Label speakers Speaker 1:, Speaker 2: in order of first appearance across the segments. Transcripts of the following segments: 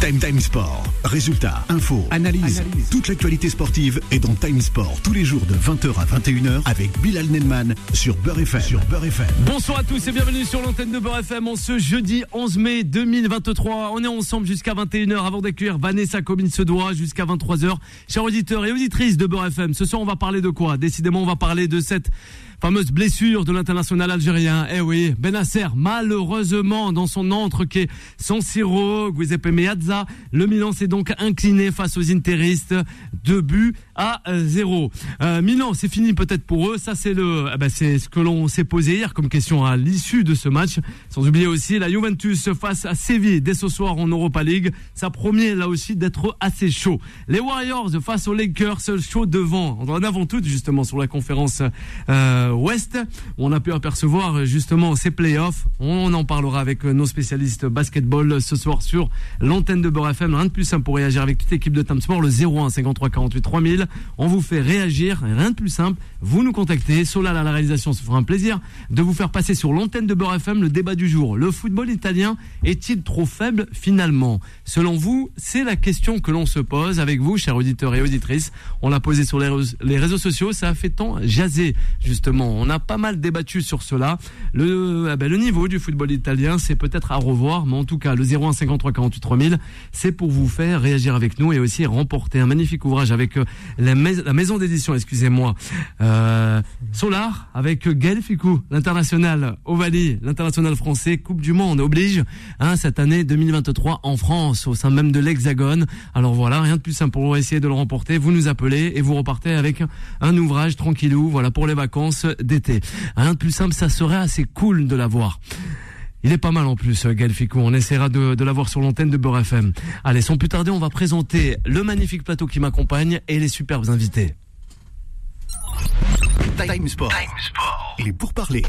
Speaker 1: Time Time Sport. Résultats, infos, analyse. Toute l'actualité sportive est dans Time Sport tous les jours de 20h à 21h avec Bilal Nelman sur Beurre FM. Sur Beurre FM.
Speaker 2: Bonsoir à tous et bienvenue sur l'antenne de Beurre FM en ce jeudi 11 mai 2023. On est ensemble jusqu'à 21h avant d'accueillir Vanessa comme il se doit jusqu'à 23h. Chers auditeurs et auditrices de Beurre FM, ce soir on va parler de quoi? Décidément on va parler de cette fameuse blessure de l'international algérien. Eh oui, Benasser, malheureusement, dans son entre qui est San Siro, Giuseppe Meazza, le Milan s'est donc incliné face aux interistes. Deux buts à zéro. Euh, Milan, c'est fini peut-être pour eux. Ça, c'est le, eh c'est ce que l'on s'est posé hier comme question à l'issue de ce match. Sans oublier aussi la Juventus face à Séville dès ce soir en Europa League. Ça promet là aussi d'être assez chaud. Les Warriors face aux Lakers, chaud devant, en avant tout justement sur la conférence. Euh, Ouest. On a pu apercevoir justement ces playoffs. On en parlera avec nos spécialistes basketball ce soir sur l'antenne de Beurre FM. Rien de plus simple pour réagir avec toute l'équipe de Time Sport, le 01 53 48 3000. On vous fait réagir, rien de plus simple. Vous nous contactez. Solal la réalisation, ce fera un plaisir de vous faire passer sur l'antenne de Beurre FM le débat du jour. Le football italien est-il trop faible finalement? Selon vous, c'est la question que l'on se pose avec vous, chers auditeurs et auditrices. On l'a posé sur les réseaux sociaux, ça a fait tant jaser justement on a pas mal débattu sur cela. Le, eh ben, le niveau du football italien, c'est peut-être à revoir, mais en tout cas, le 01 53 48 3000, c'est pour vous faire réagir avec nous et aussi remporter un magnifique ouvrage avec la, maison d'édition, excusez-moi, euh, Solar, avec Gaël Ficou, l'international Ovalie, l'international français, Coupe du Monde, oblige, hein, cette année 2023 en France, au sein même de l'Hexagone. Alors voilà, rien de plus simple pour essayer de le remporter. Vous nous appelez et vous repartez avec un ouvrage tranquillou, voilà, pour les vacances d'été. Rien de plus simple, ça serait assez cool de l'avoir. Il est pas mal en plus, Gaël Ficou. On essaiera de, de l'avoir sur l'antenne de Beurre FM. Allez, sans plus tarder, on va présenter le magnifique plateau qui m'accompagne et les superbes invités.
Speaker 1: Time Sport. Et pour parler.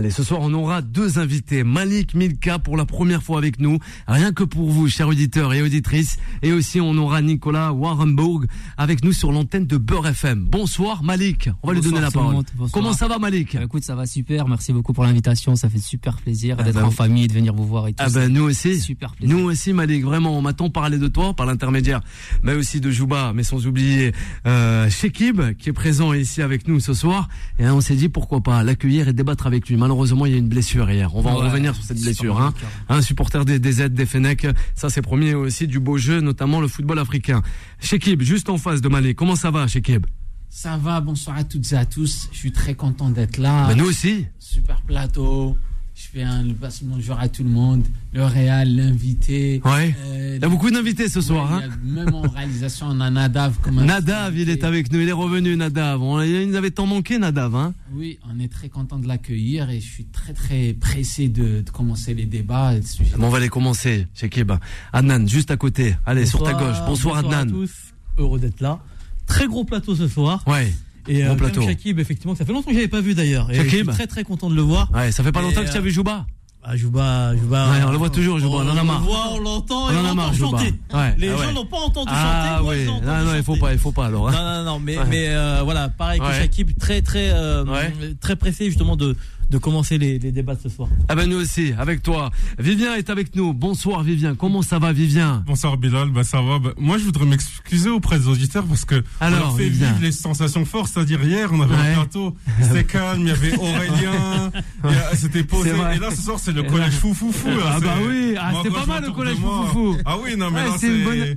Speaker 2: Allez, ce soir, on aura deux invités. Malik Milka pour la première fois avec nous. Rien que pour vous, chers auditeurs et auditrices. Et aussi, on aura Nicolas Warrenburg avec nous sur l'antenne de Beurre FM. Bonsoir, Malik. On va lui donner la parole. Comment ça va, Malik?
Speaker 3: Bah, Écoute, ça va super. Merci beaucoup pour l'invitation. Ça fait super plaisir ah d'être bah en famille, de venir vous voir et tout.
Speaker 2: Ah ben, nous aussi.
Speaker 3: Super plaisir.
Speaker 2: Nous aussi, Malik. Vraiment, on m'a tant parlé de toi par l'intermédiaire, mais aussi de Jouba, mais sans oublier euh, Shekib, qui est présent ici avec nous ce soir. Et on s'est dit, pourquoi pas l'accueillir et débattre avec lui malheureusement, il y a une blessure hier. On va en revenir sur cette blessure. Hein. Un supporter des, des aides, des Fenech, ça c'est premier aussi du beau jeu, notamment le football africain. Shekib, juste en face de Malé, comment ça va, Shekib?
Speaker 4: Ça va, bonsoir à toutes et à tous. Je suis très content d'être là.
Speaker 2: Ben, nous aussi.
Speaker 4: Super plateau. Je fais un bonjour à tout le monde. Le Réal, l'invité.
Speaker 2: Ouais. Euh, il y a beaucoup d'invités ce soir. hein.
Speaker 4: même en réalisation, on a Nadav.
Speaker 2: Comme Nadav, il est avec nous. Il est revenu, Nadav. On, il nous avait tant manqué, Nadav. Hein.
Speaker 4: Oui, on est très content de l'accueillir et je suis très très pressé de, de commencer les débats.
Speaker 2: on va les commencer, Shekib. Adnan, juste à côté. Allez, sur ta gauche. Bonsoir, Adnan.
Speaker 5: Bonsoir à tous. Heureux d'être là. Très gros plateau ce soir.
Speaker 2: Ouais.
Speaker 5: Et
Speaker 2: Bon
Speaker 5: euh,
Speaker 2: plateau.
Speaker 5: Shakib, effectivement, ça fait longtemps que j'avais pas vu d'ailleurs. Et je
Speaker 2: Shakib
Speaker 5: suis très très content de le voir.
Speaker 2: Ouais, ça fait pas
Speaker 5: Et,
Speaker 2: longtemps que tu as
Speaker 5: euh,
Speaker 2: vu Jouba
Speaker 5: Ah, Jouba, Jouba.
Speaker 2: Ouais, on le voit toujours, Jouba, on en a marre.
Speaker 5: le voit, on l'entend
Speaker 2: On
Speaker 5: et
Speaker 2: en
Speaker 5: on
Speaker 2: a marre,
Speaker 5: l'entend chanter.
Speaker 2: Ouais,
Speaker 5: Les
Speaker 2: ah
Speaker 5: gens n'ont pas entendu
Speaker 2: Ah
Speaker 5: chanter. moi,
Speaker 2: oui,
Speaker 5: entendu
Speaker 2: non, non, il faut pas, il faut pas alors. hein.
Speaker 5: Non, non, non, mais, mais euh, voilà, pareil que. Shakib, très, très, euh, très pressé justement de, de commencer les, les débats ce soir.
Speaker 2: Ah ben nous aussi, avec toi. Vivien est avec nous. Bonsoir Vivien. Comment ça va Vivien?
Speaker 6: Bonsoir Bilal, bah ça va. Bah, moi je voudrais m'excuser auprès des auditeurs parce que
Speaker 2: Alors,
Speaker 6: on fait
Speaker 2: Vivien.
Speaker 6: vivre les sensations fortes, c'est-à-dire hier on avait
Speaker 2: Ouais.
Speaker 6: un plateau, c'était calme, il y avait Aurélien, c'était posé. Et là ce soir c'est le collège fou fou
Speaker 2: Ah bah oui, ah, c'était pas mal, le collège
Speaker 6: de moi-
Speaker 2: fou, fou, fou.
Speaker 6: Ah oui non mais
Speaker 2: Ouais,
Speaker 6: là
Speaker 2: c'est une bonne- ouais,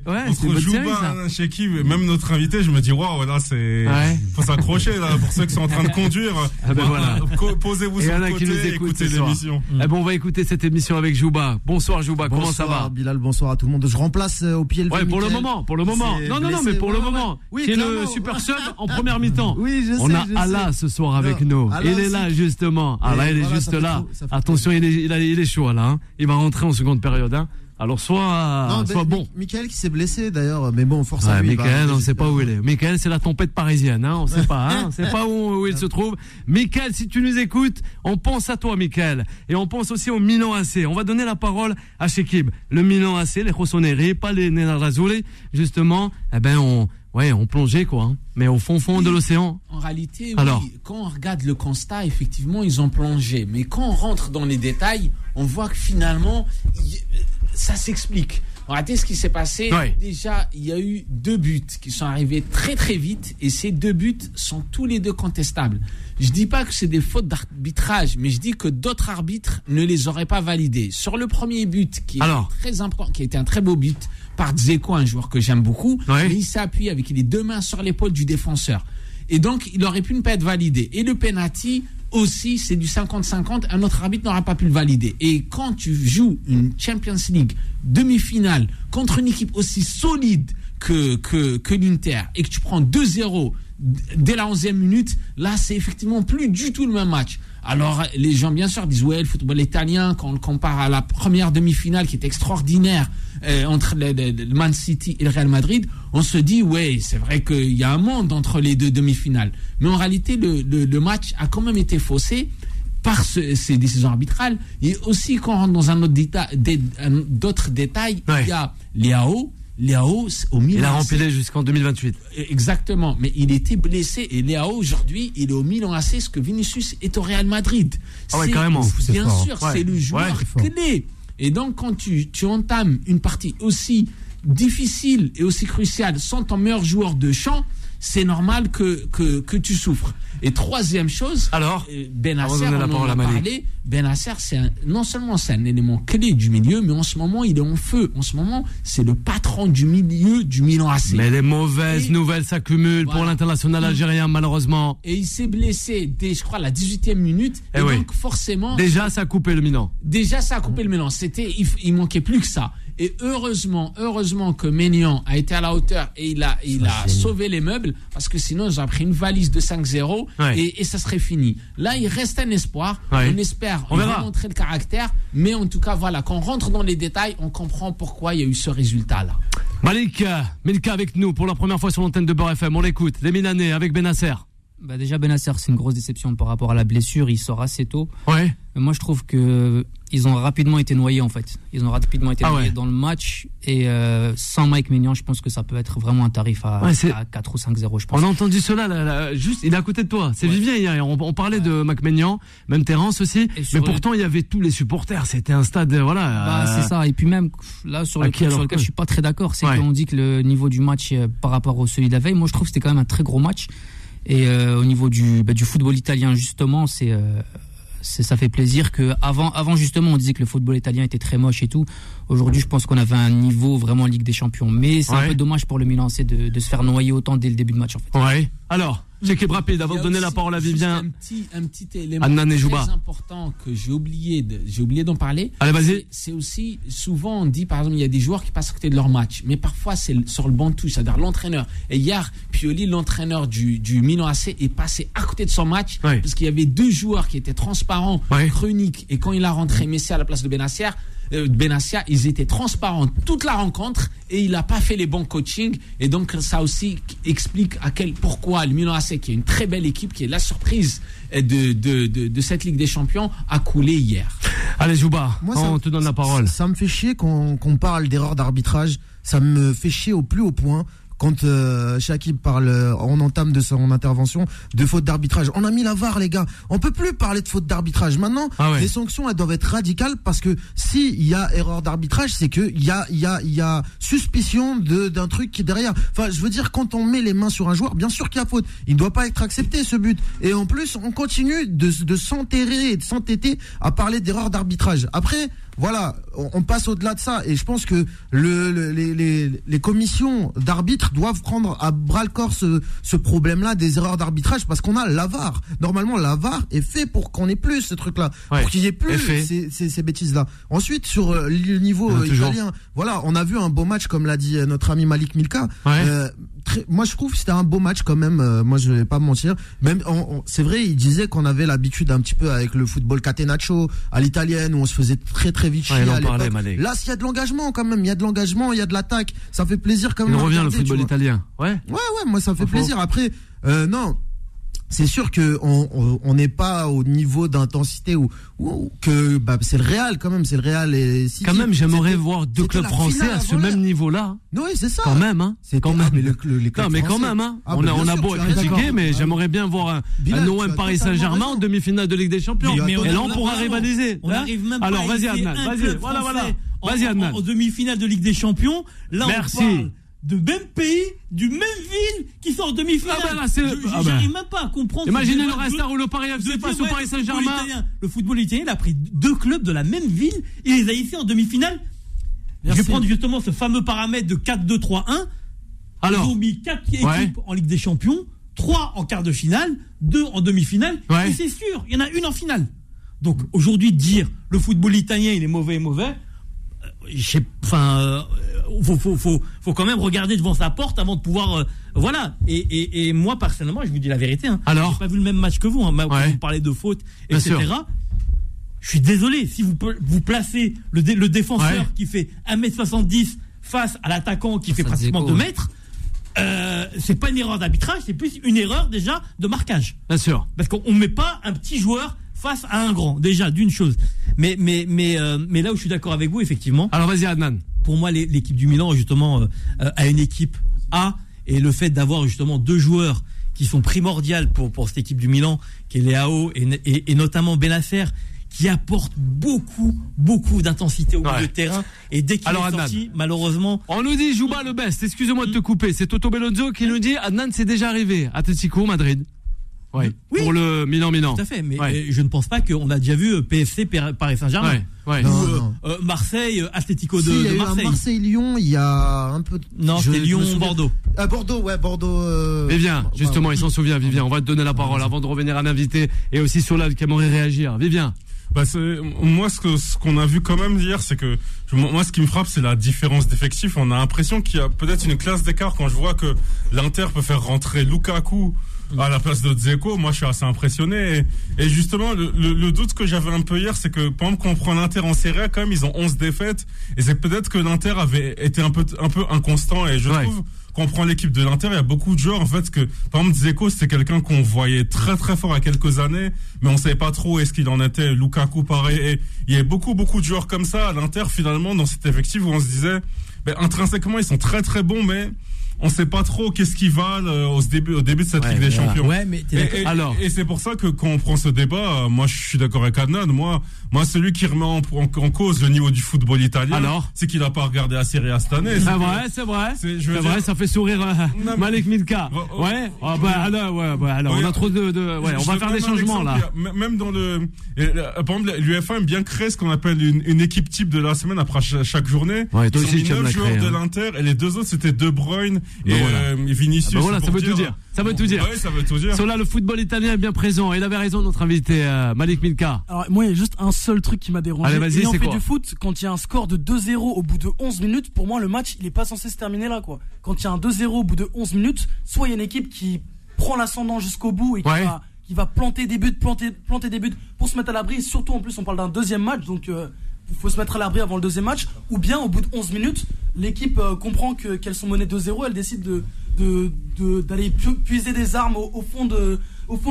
Speaker 2: bonne
Speaker 6: chez qui, même notre invité, je me dis waouh là c'est
Speaker 2: Ouais.
Speaker 6: faut s'accrocher là pour ceux qui sont en train de conduire.
Speaker 2: Ah ben voilà.
Speaker 6: Co- Posez-vous
Speaker 2: il y en a qui nous écoutent
Speaker 6: écoutez
Speaker 2: ce soir.
Speaker 6: l'émission.
Speaker 2: Eh ben on va écouter cette émission avec Jouba. Bonsoir Jouba, comment ça
Speaker 7: Bonsoir,
Speaker 2: va
Speaker 7: Bilal, bonsoir à tout le monde. Je remplace euh, au pied le
Speaker 2: Ouais, pour le moment, pour le moment.
Speaker 7: C'est
Speaker 2: Non, non, non, mais pour le moment.
Speaker 7: Oui,
Speaker 2: qui est le super sub en première mi-temps.
Speaker 7: Oui, je sais.
Speaker 2: On a Allah ce soir avec nous. Il est là justement. Allah, il est juste là. Attention, est, il est chaud là. hein. Il va rentrer en seconde période. Hein. Alors soit,
Speaker 7: Non,
Speaker 2: soit
Speaker 7: ben,
Speaker 2: bon.
Speaker 7: Mi- Michael qui s'est blessé d'ailleurs, mais bon, force à
Speaker 2: Ouais,
Speaker 7: lui.
Speaker 2: Michael, on
Speaker 7: bah,
Speaker 2: sait pas où il est. Michael, c'est la tempête parisienne, hein. On sait pas, hein. On sait pas où, où il se trouve. Michael, si tu nous écoutes, on pense à toi, Michael. Et on pense aussi au Milan AC. On va donner la parole à Shekib. Le Milan AC, les Rossoneri, pas les Nerazzurri. Justement, eh ben, on, ouais, on plongeait, quoi, hein. Mais au fond, fond de l'océan.
Speaker 4: En réalité,
Speaker 2: Alors
Speaker 4: oui, quand on regarde le constat, effectivement, ils ont plongé. Mais quand on rentre dans les détails, on voit que finalement, ça s'explique. Regardez ce qui s'est passé. Déjà, il y a eu deux buts qui sont arrivés très très vite et ces deux buts sont tous les deux contestables. Je dis pas que c'est des fautes d'arbitrage, mais je dis que d'autres arbitres ne les auraient pas validés. Sur le premier but, qui est
Speaker 2: Alors
Speaker 4: très important, qui a été un très beau but par Dzeko, un joueur que j'aime beaucoup, mais il s'est appuyé avec les deux mains sur l'épaule du défenseur. Et donc, il aurait pu ne pas être validé. Et le penalty aussi, c'est du 50-50. Un autre arbitre n'aura pas pu le valider. Et quand tu joues une Champions League demi-finale contre une équipe aussi solide que, que, que l'Inter et que tu prends 2-0 d- dès la 11e minute, là, c'est effectivement plus du tout le même match. Alors, les gens, bien sûr, disent, ouais, le football italien, quand on le compare à la première demi-finale qui est extraordinaire euh, entre le, le- le Man City et le Real Madrid, on se dit, ouais, c'est vrai qu'il y a un monde entre les deux demi-finales. Mais en réalité, le, match a quand même été faussé par ce- ces décisions arbitrales. Et aussi, quand on rentre dans un autre détail, dé- d'autres détails,
Speaker 2: Ouais.
Speaker 4: il y a Léao. Léao, au Milan.
Speaker 2: Il a
Speaker 4: AC.
Speaker 2: rempilé jusqu'en 2028.
Speaker 4: Exactement, mais il était blessé et Léao aujourd'hui, il est au Milan AC, ce que Vinicius est au Real Madrid.
Speaker 2: Ah ouais, carrément.
Speaker 4: Bien sûr,
Speaker 2: Ouais.
Speaker 4: c'est le joueur
Speaker 2: Ouais,
Speaker 4: clé. Et donc, quand tu, entames une partie aussi difficile et aussi cruciale sans ton meilleur joueur de champ, c'est normal que, que, que tu souffres. Et troisième chose,
Speaker 2: Alors
Speaker 4: euh, Ben
Speaker 2: Avant de
Speaker 4: Nasser,
Speaker 2: donner la
Speaker 4: on en
Speaker 2: parole
Speaker 4: a
Speaker 2: à Malik.
Speaker 4: parlé. Ben Nasser, c'est non seulement c'est un élément clé du milieu, mais en ce moment, il est en feu. En ce moment, c'est le patron du milieu du Milan AC.
Speaker 2: Mais les mauvaises
Speaker 4: Et-
Speaker 2: nouvelles s'accumulent pour l'international algérien, malheureusement.
Speaker 4: Et il s'est blessé dès, je crois, la 18e minute.
Speaker 2: Eh
Speaker 4: et
Speaker 2: oui.
Speaker 4: donc, forcément,
Speaker 2: Déjà, ça a coupé le Milan.
Speaker 4: déjà, ça a coupé le mélange. C'était, il, il manquait plus que ça. Et heureusement, heureusement que Ménian a été à la hauteur et il a, il a sauvé les meubles parce que sinon, ils auraient pris une valise de 5-0
Speaker 2: Ouais.
Speaker 4: et, et ça serait fini. Là, il reste un espoir.
Speaker 2: Ouais.
Speaker 4: On espère.
Speaker 2: On
Speaker 4: va montrer le caractère. Mais en tout cas, voilà, quand on rentre dans les détails, on comprend pourquoi il y a eu ce résultat-là.
Speaker 2: Malik, euh, Milka avec nous pour la première fois sur l'antenne de Beurre FM. On l'écoute. Les Milanais avec Benasser.
Speaker 3: Bah déjà Benasser c'est une grosse déception par rapport à la blessure, il sort assez tôt.
Speaker 2: Ouais.
Speaker 3: Moi je trouve que ils ont rapidement été noyés en fait. Ils ont rapidement été
Speaker 2: Ah
Speaker 3: noyés
Speaker 2: ouais.
Speaker 3: dans le match et euh, sans Mike Maignan, je pense que ça peut être vraiment un tarif à,
Speaker 2: Ouais, c'est-
Speaker 3: à 4 ou 5-0 je pense.
Speaker 2: On a entendu cela, là, là, juste, il est à côté de toi. C'est
Speaker 3: Ouais.
Speaker 2: Vivien hier. On, on parlait de McMahon, même Terence aussi. Mais
Speaker 3: le-
Speaker 2: pourtant, il y avait tous les supporters. C'était un stade, euh, voilà.
Speaker 3: Bah,
Speaker 2: euh,
Speaker 3: c'est ça. Et puis même là sur le lequel
Speaker 2: que-
Speaker 3: je suis pas très d'accord, c'est qu'on dit que le niveau du match par rapport au celui de la veille, moi je trouve que c'était quand même un très gros match. Et euh, au niveau du, bah, du football italien justement, c'est euh, ça fait plaisir que avant avant justement on disait que le football italien était très moche et tout. Aujourd'hui je pense qu'on avait un niveau vraiment Ligue des Champions. Mais c'est
Speaker 2: Ouais.
Speaker 3: un peu dommage pour le Milan c'est de, de se faire noyer autant dès le début de match en fait.
Speaker 2: Ouais. Alors, check rapide avant de donner la parole à Vivien.
Speaker 4: Un petit, un petit élément très important que j'ai oublié de, j'ai oublié d'en parler.
Speaker 2: Allez, vas-y.
Speaker 4: C'est- aussi, souvent on dit par exemple, il y a des joueurs qui passent à côté de leur match, mais parfois c'est sur le banc de touche, c'est-à-dire l'entraîneur. Et hier, Pioli, l'entraîneur du, du Milan AC, est passé à côté de son match
Speaker 2: Ouais.
Speaker 4: parce qu'il y avait deux joueurs qui étaient transparents, chroniques, et quand il a rentré Messi à la place de euh, Benassia, ils étaient transparents toute la rencontre et il n'a pas fait les bons coachings et donc ça aussi explique à quel pourquoi le Milan AC qui est une très belle équipe qui est la surprise euh, de, de, de, de cette Ligue des Champions a coulé hier.
Speaker 2: Allez, Jouba,
Speaker 7: Moi, ça-
Speaker 2: on te donne la parole.
Speaker 7: Ça me fait chier qu'on qu'on parle d'erreur d'arbitrage. Ça me fait chier au plus haut point. Quand euh, Shakib parle, euh, on entame de son intervention, de faute d'arbitrage. On a mis la VAR, les gars. On peut plus parler de faute d'arbitrage. Maintenant,
Speaker 2: Ah ouais.
Speaker 7: les sanctions, elles doivent être radicales parce que s'il y a erreur d'arbitrage, c'est que il y a, y a, y a suspicion de d'un truc qui est derrière. Enfin, je veux dire, quand on met les mains sur un joueur, bien sûr qu'il y a faute. Il ne doit pas être accepté ce but. Et en plus, on continue de, de s'enterrer et de s'entêter à parler d'erreur d'arbitrage. Après, voilà, on, on passe au-delà de ça. Et je pense que le, le- les, les, les commissions d'arbitres doivent prendre à bras le corps ce, ce problème-là des erreurs d'arbitrage parce qu'on a l'avare. Normalement, l'avare est fait pour qu'on ait plus ce truc-là,
Speaker 2: Ouais,
Speaker 7: pour qu'il y ait plus ces, ces, ces bêtises-là. Ensuite, sur euh, le niveau
Speaker 2: Ah,
Speaker 7: euh, italien, voilà, on a vu un beau match comme l'a dit euh, notre ami Malik Milka.
Speaker 2: Ouais.
Speaker 7: Euh, très- moi, je trouve que c'était un beau match quand même. euh, moi, je vais pas mentir. Même, on- on- c'est vrai, il disait qu'on avait l'habitude un petit peu avec le football catenaccio à l'italienne où on se faisait très très
Speaker 2: Ouais, il parlait.
Speaker 7: Là, s'il y a de l'engagement quand même, il y a de l'engagement, il y a de l'attaque. Ça fait plaisir quand
Speaker 2: Il
Speaker 7: même. à
Speaker 2: revient le football italien. Ouais.
Speaker 7: Ouais, ouais, moi ça fait plaisir. Après, euh, non, c'est sûr que on on- on n'est pas au niveau d'intensité où, où- que bah, c'est le Real quand même, c'est le Real et City.
Speaker 2: Quand même, j'aimerais voir deux clubs français à ce même niveau-là.
Speaker 7: Oui, c'est ça.
Speaker 2: Quand même, hein.
Speaker 7: C'était-
Speaker 2: Quand
Speaker 7: ah,
Speaker 2: même.
Speaker 7: mais le- le- les clubs
Speaker 2: Non, mais quand
Speaker 7: français.
Speaker 2: même, hein.
Speaker 7: Ah,
Speaker 2: on a, on a
Speaker 7: sûr,
Speaker 2: beau
Speaker 7: d'accord.
Speaker 2: mais
Speaker 7: Ouais.
Speaker 2: j'aimerais bien voir un,
Speaker 7: Bilal,
Speaker 2: un OM Paris Saint-Germain en demi-finale de Ligue des Champions.
Speaker 5: Mais- mais
Speaker 2: Et
Speaker 5: on
Speaker 2: là,
Speaker 5: a-
Speaker 2: on pourra rivaliser.
Speaker 5: on
Speaker 2: hein.
Speaker 5: n'arrive même pas
Speaker 2: Alors,
Speaker 5: à
Speaker 2: vas-y, Adnan, vas-y. Voilà, voilà. Vas-y, Adnan.
Speaker 5: en demi-finale de Ligue des Champions. Là,
Speaker 2: Merci.
Speaker 5: on parle de même pays, du même ville qui sont en demi-finale.
Speaker 2: Ah bah
Speaker 5: Je- je-
Speaker 2: ah bah.
Speaker 5: J'arrive même pas à comprendre.
Speaker 2: Imaginez le Resta ou le Paris FC face au Paris Saint-Germain.
Speaker 5: Le football italien, il a pris deux clubs de la même ville, il les a ici en demi-finale. Je vais prendre justement ce fameux paramètre de 4-2-3-1.
Speaker 2: Alors,
Speaker 5: Ils ont mis 4
Speaker 2: Ouais.
Speaker 5: équipes en Ligue des Champions, 3 en quart de finale, 2 en demi-finale,
Speaker 2: Ouais.
Speaker 5: et c'est sûr, il y en a une en finale. Donc aujourd'hui, dire le football italien il est mauvais et mauvais, euh, enfin, euh, faut, faut, faut, faut quand même regarder devant sa porte avant de pouvoir, euh, voilà. Et, et, et moi personnellement, je vous dis la vérité. Hein,
Speaker 2: Alors
Speaker 5: j'ai pas vu le même match que vous. Hein,
Speaker 2: Ouais.
Speaker 5: Vous parlez de faute, etc.
Speaker 2: sûr.
Speaker 5: Je suis désolé si vous vous placez le, dé- le défenseur
Speaker 2: Ouais.
Speaker 5: qui fait 1m70 face à l'attaquant qui fait pratiquement
Speaker 3: Dzeko,
Speaker 5: 2
Speaker 3: ouais.
Speaker 5: mètres. Euh, c'est pas une erreur d'arbitrage, c'est plus une erreur déjà de marquage.
Speaker 2: bien sûr.
Speaker 5: Parce qu'on ne met pas un petit joueur face à un grand, déjà, d'une chose. Mais, mais, mais, euh, mais là où je suis d'accord avec vous, effectivement,
Speaker 2: Alors vas-y, Adnan.
Speaker 5: Pour moi, l'é- l'équipe du Milan, justement, euh, euh, a une équipe A, et le fait d'avoir justement deux joueurs qui sont primordiaux pour, pour cette équipe du Milan, qui est Léao et, et, et notamment Benacer, qui apporte beaucoup, beaucoup d'intensité au
Speaker 2: Ouais.
Speaker 5: milieu de terrain. Et dès qu'il est
Speaker 2: Adnan.
Speaker 5: sorti, malheureusement,
Speaker 2: On nous dit Jouba le best. Excusez-moi de te couper. C'est Toto Belonzo qui nous dit Adnan, c'est déjà arrivé. Atletico Madrid. Ouais.
Speaker 5: Oui.
Speaker 2: Pour le Milan Milan.
Speaker 5: tout à fait, mais
Speaker 2: Ouais.
Speaker 5: je ne pense pas qu'on a déjà vu euh, PFC Par- Paris Saint-Germain.
Speaker 2: Ouais. Ouais.
Speaker 5: Ou
Speaker 7: Non,
Speaker 5: euh,
Speaker 7: non.
Speaker 5: euh, Marseille, Atlético de,
Speaker 7: Si,
Speaker 5: Marseille.
Speaker 7: Marseille-Lyon, il y a un peu.
Speaker 5: Non, c'était Lyon-Bordeaux.
Speaker 7: Ah, Bordeaux, ouais, Bordeaux. euh,
Speaker 2: Vivien,
Speaker 7: bah,
Speaker 2: justement,
Speaker 7: ouais.
Speaker 2: il s'en souvient, Vivien. On va te donner la parole avant de revenir à l'invité et aussi sur là qui aimerait réagir. Vivien.
Speaker 6: Bah c'est moi ce que ce qu'on a vu quand même hier c'est que je- moi ce qui me frappe c'est la différence d'effectifs on a l'impression qu'il y a peut-être une classe d'écart quand je vois que l'Inter peut faire rentrer Lukaku à la place de Dzeko moi je suis assez impressionné et, et justement le, le- le doute que j'avais un peu hier c'est que par exemple quand on prend l'Inter en Serie A quand même ils ont 11 défaites et c'est peut-être que l'Inter avait été un peu un peu inconstant et je
Speaker 2: Ouais.
Speaker 6: trouve quand on prend l'équipe de l'Inter, il y a beaucoup de joueurs en fait que par exemple Dzeko c'était quelqu'un qu'on voyait très très fort a quelques années, mais on savait pas trop est-ce qu'il en était. Lukaku pareil, et il y avait beaucoup beaucoup de joueurs comme ça à l'Inter finalement dans cet effectif où on se disait ben, intrinsèquement ils sont très très bons mais on sait pas trop qu'est-ce qu'ils valent euh, au début au début de cette Ligue des Champions.
Speaker 5: Ouais, mais
Speaker 6: Et, et-
Speaker 2: Alors.
Speaker 6: et c'est pour ça que quand on prend ce débat, euh, moi je suis d'accord avec Adnan. Moi, moi celui qui remet en, en- en cause le niveau du football italien,
Speaker 2: Alors
Speaker 6: c'est qu'il a pas regardé la Serie A cette année.
Speaker 2: C'est vrai, c'est vrai.
Speaker 6: C'est-
Speaker 2: vrai, ça fait sourire euh,
Speaker 6: Non,
Speaker 2: Malik Milka.
Speaker 6: Oh, oh.
Speaker 2: Ouais? Ah bah alors, ouais, ouais, alors on a trop de, de- ouais,
Speaker 6: Je-
Speaker 2: on va faire des changements là.
Speaker 6: a- Même dans le, euh, par exemple, l'UFA aime bien créer ce qu'on appelle une, une équipe type de la semaine après cha- chaque journée.
Speaker 2: Ouais, toi aussi, tu aimes
Speaker 6: neuf
Speaker 2: la
Speaker 6: joueurs
Speaker 2: créer,
Speaker 6: de
Speaker 2: hein.
Speaker 6: l'Inter et les deux autres c'était De Bruyne et
Speaker 2: voilà.
Speaker 6: euh, Vinicius.
Speaker 2: Ah voilà, ça veut tout dire. Ça veut tout dire.
Speaker 6: Ouais, ça veut tout dire.
Speaker 2: Sur là, le football italien est bien présent. Il avait raison, notre invité euh, Malik Milka.
Speaker 8: Alors moi il y a juste un seul truc qui m'a dérangé.
Speaker 2: Allez, vas-y,
Speaker 8: Ayant
Speaker 2: c'est
Speaker 8: fait
Speaker 2: quoi
Speaker 8: du foot, quand il y a un score de 2-0 au bout de 11 minutes, pour moi le match il est pas censé se terminer là quoi. Quand il y a un 2-0 au bout de 11 minutes, soit il y a une équipe qui prend l'ascendant jusqu'au bout et qui,
Speaker 2: Ouais.
Speaker 8: va, qui va planter des buts, planter, planter des buts pour se mettre à l'abri. Surtout en plus on parle d'un deuxième match donc euh, il faut se mettre à l'abri avant le deuxième match. Ou bien au bout de 11 minutes, l'équipe euh, comprend que qu'elles sont menées 2-0, elle décide de de- de- d'aller pu- puiser des armes au, fond de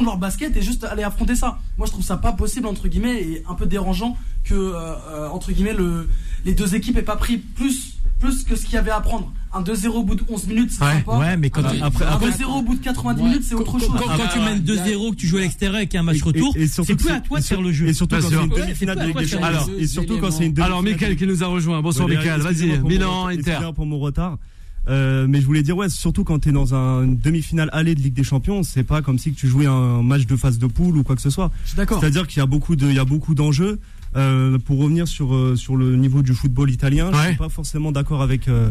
Speaker 8: de leur basket et juste aller affronter ça. Moi, je trouve ça pas possible entre guillemets et un peu dérangeant que euh, euh, entre guillemets le, les deux équipes aient pas pris plus plus que ce qu'il y avait à prendre. Un 2-0 au bout de 11 minutes, c'est
Speaker 2: Ouais,
Speaker 8: sympa.
Speaker 5: Ouais, mais quand
Speaker 8: Un-
Speaker 5: après,
Speaker 8: un
Speaker 5: après,
Speaker 8: 2-0 au bout de 90
Speaker 4: Ouais.
Speaker 8: minutes, c'est autre chose.
Speaker 5: quand, quand tu mènes 2-0, que tu joues à l'extérieur et qu'il y a un match
Speaker 9: Et-
Speaker 5: retour, c'est plus
Speaker 9: c'est-
Speaker 5: à toi de faire le jeu.
Speaker 9: Et surtout quand c'est une demi-finale
Speaker 5: c'est
Speaker 9: de Ligue des
Speaker 5: à
Speaker 9: Champions.
Speaker 3: le
Speaker 9: Et surtout quand c'est une
Speaker 2: Alors
Speaker 9: de-
Speaker 2: qui nous a rejoint. Bonsoir Mickaël. Vas-y, Milan, Inter.
Speaker 9: pour mon retard. Euh, mais je voulais dire ouais, surtout quand tu es dans un, une demi-finale aller de Ligue des Champions, c'est pas comme si que tu jouais un match de phase de poule ou quoi que ce soit.
Speaker 8: Je suis d'accord.
Speaker 9: C'est-à-dire qu'il y a beaucoup de, il y a beaucoup d'enjeux. Euh, pour revenir sur euh, sur le niveau du football italien, je
Speaker 2: Ouais.
Speaker 9: suis pas forcément d'accord avec euh,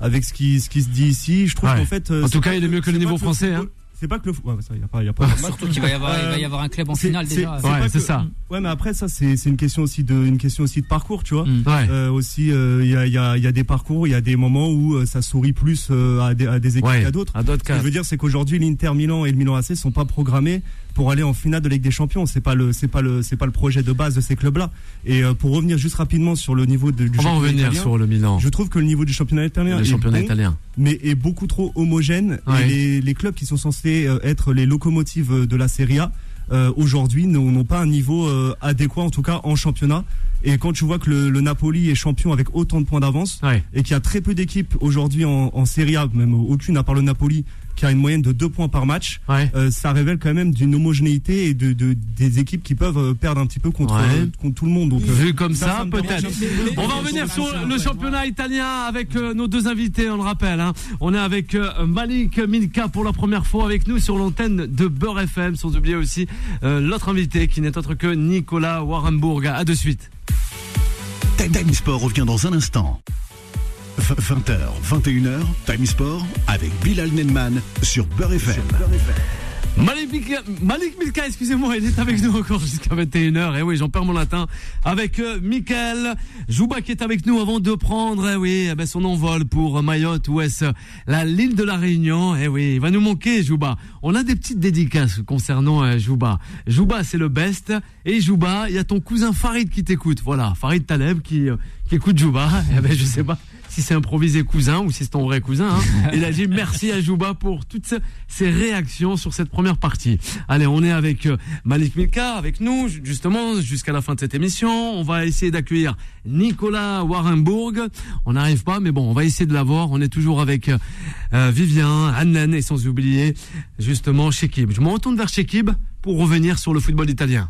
Speaker 9: avec ce qui ce qui se dit ici. Je trouve
Speaker 2: Ouais.
Speaker 9: qu'en fait,
Speaker 2: En tout cas, il est mieux que le niveau français,
Speaker 9: football- C'est pas que le, ouais, ça, y a pas, y a pas.
Speaker 3: Surtout qu'il va y avoir, il va y avoir un club en finale déjà.
Speaker 9: c'est
Speaker 2: Ouais,
Speaker 9: pas
Speaker 2: c'est
Speaker 9: que-
Speaker 2: ça.
Speaker 9: Ouais, mais après ça, c'est c'est une question aussi de une question aussi de parcours, tu vois.
Speaker 3: Mm.
Speaker 2: Ouais.
Speaker 9: Euh, aussi, euh, il y, a, il y, a, il y a des parcours, il y a des moments où ça sourit plus euh, à, des, à des équipes
Speaker 2: Ouais.
Speaker 9: qu'à d'autres.
Speaker 2: À d'autres
Speaker 9: Ce que
Speaker 2: cas.
Speaker 9: je veux dire, c'est qu'aujourd'hui, l'Inter Milan et le Milan AC sont pas programmés pour aller en finale de Ligue des Champions. C'est pas le, c'est pas le, c'est pas le projet de base de ces clubs-là. Et euh, pour revenir juste rapidement sur le niveau de, du
Speaker 2: On va
Speaker 9: championnat
Speaker 2: revenir
Speaker 9: italien,
Speaker 2: sur le Milan.
Speaker 9: Je trouve que le niveau du championnat italien est bon,
Speaker 2: italien.
Speaker 9: mais est beaucoup trop homogène.
Speaker 2: Ouais.
Speaker 9: Et les, les clubs qui sont censés euh, être les locomotives euh, de la Serie A euh, aujourd'hui n'ont n'ont pas un niveau euh, adéquat, en tout cas en championnat. Et quand tu vois que le, le Napoli est champion avec autant de points d'avance
Speaker 2: Ouais.
Speaker 9: et qu'il y a très peu d'équipes aujourd'hui en, en Serie A, même aucune à part le Napoli, qui a une moyenne de 2 points par match,
Speaker 2: Ouais.
Speaker 9: euh, ça révèle quand même d'une homogénéité et de, de- des équipes qui peuvent euh, perdre un petit peu contre,
Speaker 2: Ouais.
Speaker 9: euh, contre tout le monde. Donc, euh,
Speaker 2: Vu comme
Speaker 9: ça,
Speaker 2: peut-être. On va revenir sur le championnat italien avec euh, nos deux invités, on le rappelle. hein. On est avec euh, Malik Milka pour la première fois avec nous sur l'antenne de Beurre FM, sans oublier aussi euh, l'autre invité qui n'est autre que Nicolas Warrenbourg. À de suite.
Speaker 1: Time Time Sport revient dans un instant. 20h, 21h, Time Sport avec Bilal Nenman sur Beurre FM.
Speaker 2: Malik Milka, Malik Milka, excusez-moi, il est avec nous encore jusqu'à 21h. Et oui, j'en perds mon latin. Avec euh, Mickaël Jouba qui est avec nous avant de prendre, eh oui, eh ben, son envol pour Mayotte ou est-ce la l'île de la Réunion. Eh oui, il va nous manquer, Jouba. On a des petites dédicaces concernant euh, Jouba. Jouba, c'est le best. Et Jouba, il y a ton cousin Farid qui t'écoute. Voilà, Farid Taleb qui, euh, qui écoute Jouba. Eh ben, je sais pas si c'est improvisé cousin ou si c'est ton vrai cousin. Hein. Il a dit merci à Jouba pour toutes ses réactions sur cette première partie. Allez, on est avec euh, Malik Milka, avec nous, ju- justement, jusqu'à la fin de cette émission. On va essayer d'accueillir Nicolas Warrenbourg. On n'arrive pas, mais bon, on va essayer de l'avoir. On est toujours avec euh, euh, Vivien, Annan et sans oublier, justement, Shekib. Je me retourne vers Shekib pour revenir sur le football italien.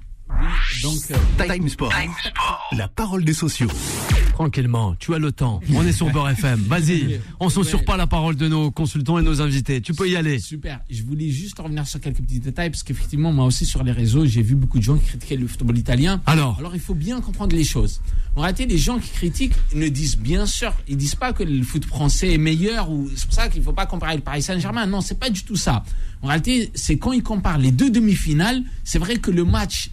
Speaker 4: Donc, euh,
Speaker 1: Time Sport. La parole des sociaux.
Speaker 2: Tranquillement, tu as le temps. On est sur Beurre FM. Vas-y, on censure pas la parole de nos consultants et nos invités. Tu peux y aller.
Speaker 4: Super. Je voulais juste revenir sur quelques petits détails parce qu'effectivement, moi aussi sur les réseaux, j'ai vu beaucoup de gens qui critiquaient le football italien.
Speaker 2: Alors
Speaker 4: Alors, il faut bien comprendre les choses. En réalité, les gens qui critiquent ne disent bien sûr, ils disent pas que le foot français est meilleur ou c'est pour ça qu'il faut pas comparer le Paris Saint-Germain. Non, c'est pas du tout ça. En réalité, c'est quand ils comparent les deux demi-finales, c'est vrai que le match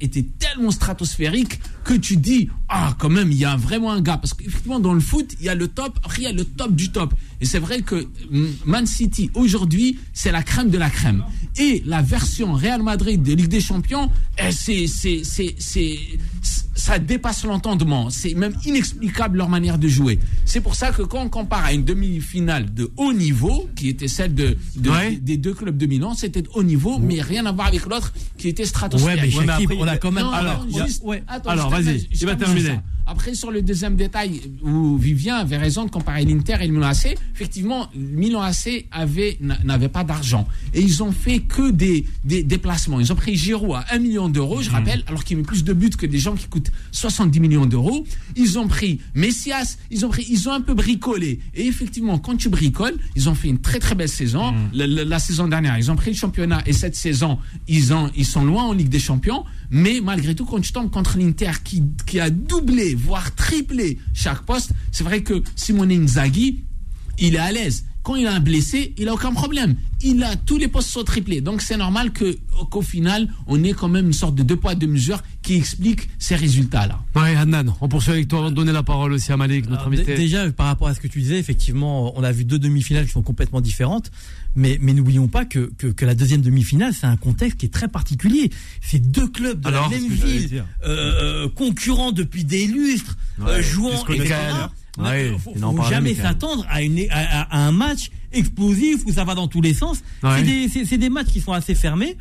Speaker 4: était tellement stratosphérique que tu dis ah quand même il y a vraiment un gars. Parce qu'effectivement dans le foot il y a le top après il y a le top du top. Et c'est vrai que mm, Man City aujourd'hui c'est la crème de la crème et la version Real Madrid de Ligue des Champions eh, c'est c'est c'est c'est ça dépasse l'entendement c'est même inexplicable leur manière de jouer c'est pour ça que quand on compare à une demi-finale de haut niveau qui était celle de, de-
Speaker 2: Ouais.
Speaker 4: des, deux clubs de Milan c'était de haut niveau mais rien à voir avec l'autre qui était
Speaker 5: Ouais,
Speaker 4: stratosphérique
Speaker 5: mais
Speaker 2: Ouais, mais après,
Speaker 5: on a quand même.
Speaker 4: non,
Speaker 2: alors,
Speaker 4: non,
Speaker 2: il y a-
Speaker 4: juste-
Speaker 5: ouais.
Speaker 4: attends,
Speaker 2: Alors, vas-y,
Speaker 4: je
Speaker 2: il va
Speaker 4: termine
Speaker 2: terminer.
Speaker 4: ça. Après, sur le deuxième détail, où Vivien avait raison de comparer l'Inter et le Milan AC, effectivement, le Milan AC avait, n'a- n'avait pas d'argent. Et ils ont fait que des, des déplacements. Ils ont pris Giroud à 1 million d'euros, je rappelle, alors qu'il met plus de buts que des gens qui coûtent 70 millions d'euros. Ils ont pris Messias, ils ont pris, ils ont un peu bricolé. Et effectivement, quand tu bricoles, ils ont fait une très très belle saison. La, la- la saison dernière, ils ont pris le championnat et cette saison, ils, ont, ils sont loin en Ligue des Champions. Mais malgré tout, quand tu tombes contre l'Inter qui, qui a doublé, voire triplé chaque poste, c'est vrai que Simone Inzaghi, il est à l'aise. Quand il a un blessé, il a aucun problème. Il a tous les postes sont triplés. Donc c'est normal que qu'au final, on ait quand même une sorte de deux poids deux mesures qui explique ces résultats-là.
Speaker 2: Ouais, Adnan, on poursuit avec toi avant de donner la parole aussi à Malik, notre
Speaker 5: Alors,
Speaker 2: invité.
Speaker 5: Déjà, par rapport à ce que tu disais, effectivement, on a vu deux demi-finales qui sont complètement différentes. Mais, mais n'oublions pas que, que, que la deuxième demi-finale, c'est un contexte qui est très particulier. C'est deux clubs de
Speaker 2: Alors,
Speaker 5: la même ville, euh, euh, concurrents depuis des lustres, euh, jouant,
Speaker 2: Ouais,
Speaker 5: faut,
Speaker 2: il en
Speaker 5: faut jamais s'attendre à, à, à- un match explosif où ça va dans tous les sens.
Speaker 2: Ouais.
Speaker 5: C'est des, des matchs qui sont assez fermés.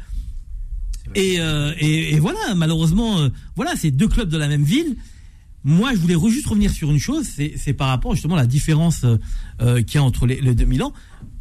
Speaker 5: Et, euh, et, et voilà, malheureusement, euh, voilà, c'est deux clubs de la même ville. Moi, je voulais re- juste revenir sur une chose, c'est par rapport justement à la différence euh, euh, qu'il y a entre les, les deux Milan.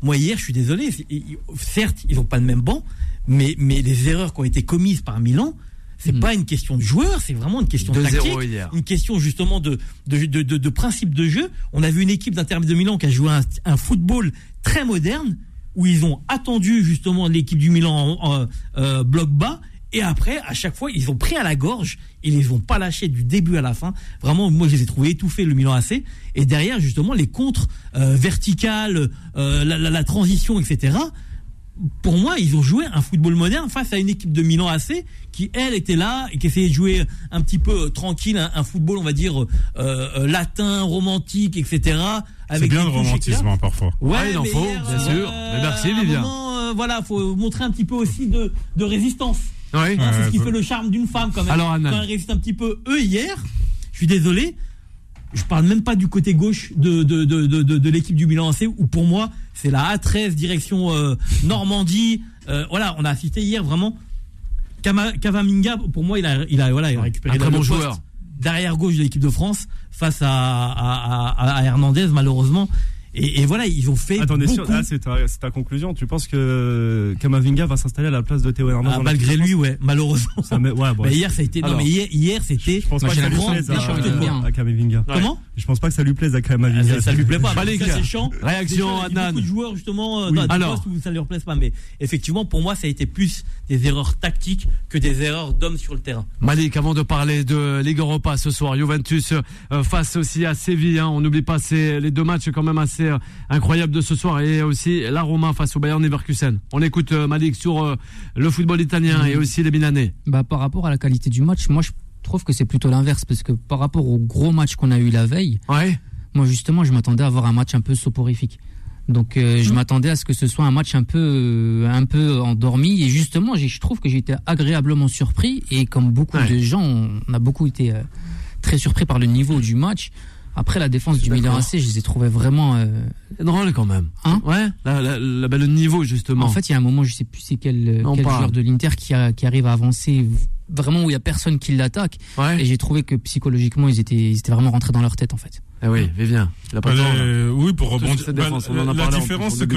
Speaker 5: Moi, hier, je suis désolé, ils- certes, ils n'ont pas le même banc, mais, mais les erreurs qui ont été commises par Milan, c'est pas une question de joueurs, c'est vraiment une question
Speaker 2: 2-0
Speaker 5: tactique,
Speaker 2: hier.
Speaker 5: une question justement de, de, de, de- de principe de jeu. On a vu une équipe d'Inter de Milan qui a joué un, un football très moderne, où ils ont attendu justement l'équipe du Milan en, en, euh, bloc bas, et après, à chaque fois, ils ont pris à la gorge, ils les ont pas lâchés du début à la fin. Vraiment, moi, je les ai trouvés étouffés, le Milan AC. Et derrière, justement, les contres euh, verticales, euh, la, la- la transition, etc. Pour moi, ils ont joué un football moderne face à une équipe de Milan AC qui, elle, était là et qui essayait de jouer un petit peu euh, tranquille, un, un football, on va dire, euh, euh, latin, romantique, etc.
Speaker 6: C'est bien le romantisme hein, parfois.
Speaker 5: Ouais,
Speaker 2: Ah, il en faut, bien sûr.
Speaker 5: euh,
Speaker 2: Mais merci, Vivien.
Speaker 5: moment, euh, voilà, faut montrer un petit peu aussi de, de résistance.
Speaker 2: Oui.
Speaker 5: Hein, c'est ce qui fait le charme d'une femme quand même.
Speaker 2: Alors, Anna.
Speaker 5: Quand elle résiste un petit peu. Eux hier, je suis désolé, je parle même pas du côté gauche de, de, de, de, de- l'équipe du Milan AC où pour moi c'est la A13 direction euh, Normandie. Euh, voilà, on a assisté hier vraiment. Kavaminga, pour moi, il a, il a, voilà, il a récupéré
Speaker 2: Un très bon joueur.
Speaker 5: derrière gauche de l'équipe de France face à, à, à- à Hernandez malheureusement. Et, et voilà, ils ont fait
Speaker 9: Attendez,
Speaker 5: beaucoup.
Speaker 9: sur- ah, c'est ta, c'est ta conclusion. Tu penses que Kamavinga va s'installer à la place de Théo Hernandez
Speaker 5: Ah, malgré lui, ouais, malheureusement.
Speaker 9: Ça met- ouais, bon,
Speaker 5: Mais hier, ça a été.
Speaker 2: Alors,
Speaker 5: non, mais hier, hier c'était.
Speaker 9: Je pense pas que ça lui plaise à, à Kamavinga.
Speaker 5: Comment
Speaker 9: Je pense pas que ça lui plaise à
Speaker 5: Ah,
Speaker 9: Kamavinga.
Speaker 5: ça, ça lui plaît pas.
Speaker 2: Malik,
Speaker 5: Ça, c'est chiant.
Speaker 2: réaction,
Speaker 5: C'est chiant, il y a. Beaucoup de joueurs justement euh,
Speaker 2: Oui.
Speaker 5: dans
Speaker 2: Alors.
Speaker 5: où ça leur plaît pas. Mais effectivement, pour moi, ça a été plus des erreurs tactiques que des erreurs d'hommes sur le terrain.
Speaker 2: Malik, avant de parler de Ligue Europa ce soir, Juventus euh, face aussi à Séville. hein. on n'oublie pas les deux matchs quand même assez incroyables de ce soir et aussi la Roma face au Bayern Leverkusen. On écoute euh, Malik sur euh, le football italien et aussi les Milanais.
Speaker 3: Bah, par rapport à la qualité du match, moi je trouve que c'est plutôt l'inverse parce que par rapport au gros match qu'on a eu la veille,
Speaker 2: Ouais.
Speaker 3: moi justement je m'attendais à avoir un match un peu soporifique. Donc euh,
Speaker 2: Mm.
Speaker 3: je m'attendais à ce que ce soit un match un peu euh, un peu endormi et justement je trouve que j'ai été agréablement surpris et comme beaucoup
Speaker 2: Ouais.
Speaker 3: de gens on a beaucoup été euh, très surpris par le niveau du match. Après la défense du Milan. AC, je les ai trouvés vraiment euh,
Speaker 2: C'est drôle quand même.
Speaker 3: Hein
Speaker 2: Ouais. La, la- la- le niveau justement.
Speaker 3: En fait, il y a un moment, je sais plus c'est quel, joueur de l'Inter qui, a- qui arrive à avancer vraiment où il y a personne qui l'attaque.
Speaker 2: ouais.
Speaker 3: Et j'ai trouvé que psychologiquement, ils étaient, ils étaient vraiment rentrés dans leur tête en fait.
Speaker 2: Eh oui, a
Speaker 6: Bah,
Speaker 2: là.
Speaker 6: les- oui, pour rebondir.
Speaker 2: sur cette
Speaker 6: Bah,
Speaker 2: défense, on en a
Speaker 6: la
Speaker 2: en
Speaker 6: différence, c'est que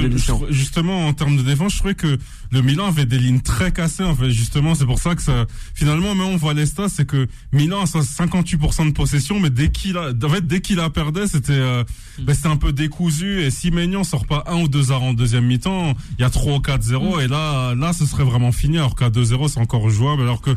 Speaker 6: justement en termes de défense, je trouvais que le Milan avait des lignes très cassées. En fait, justement, c'est pour ça que ça. Finalement, même on voit les stats, c'est que Milan a 58% de possession, mais dès qu'il a, en fait, dès qu'il la perdait, c'était, euh,
Speaker 2: Mm.
Speaker 6: bah, c'était un peu décousu. Et si Maignan sort pas un ou deux arrêts en deuxième mi-temps, il y a 3 ou 4-0
Speaker 2: Mm.
Speaker 6: et là, là, ce serait vraiment fini. Alors qu'à 2-0, c'est encore jouable. Alors que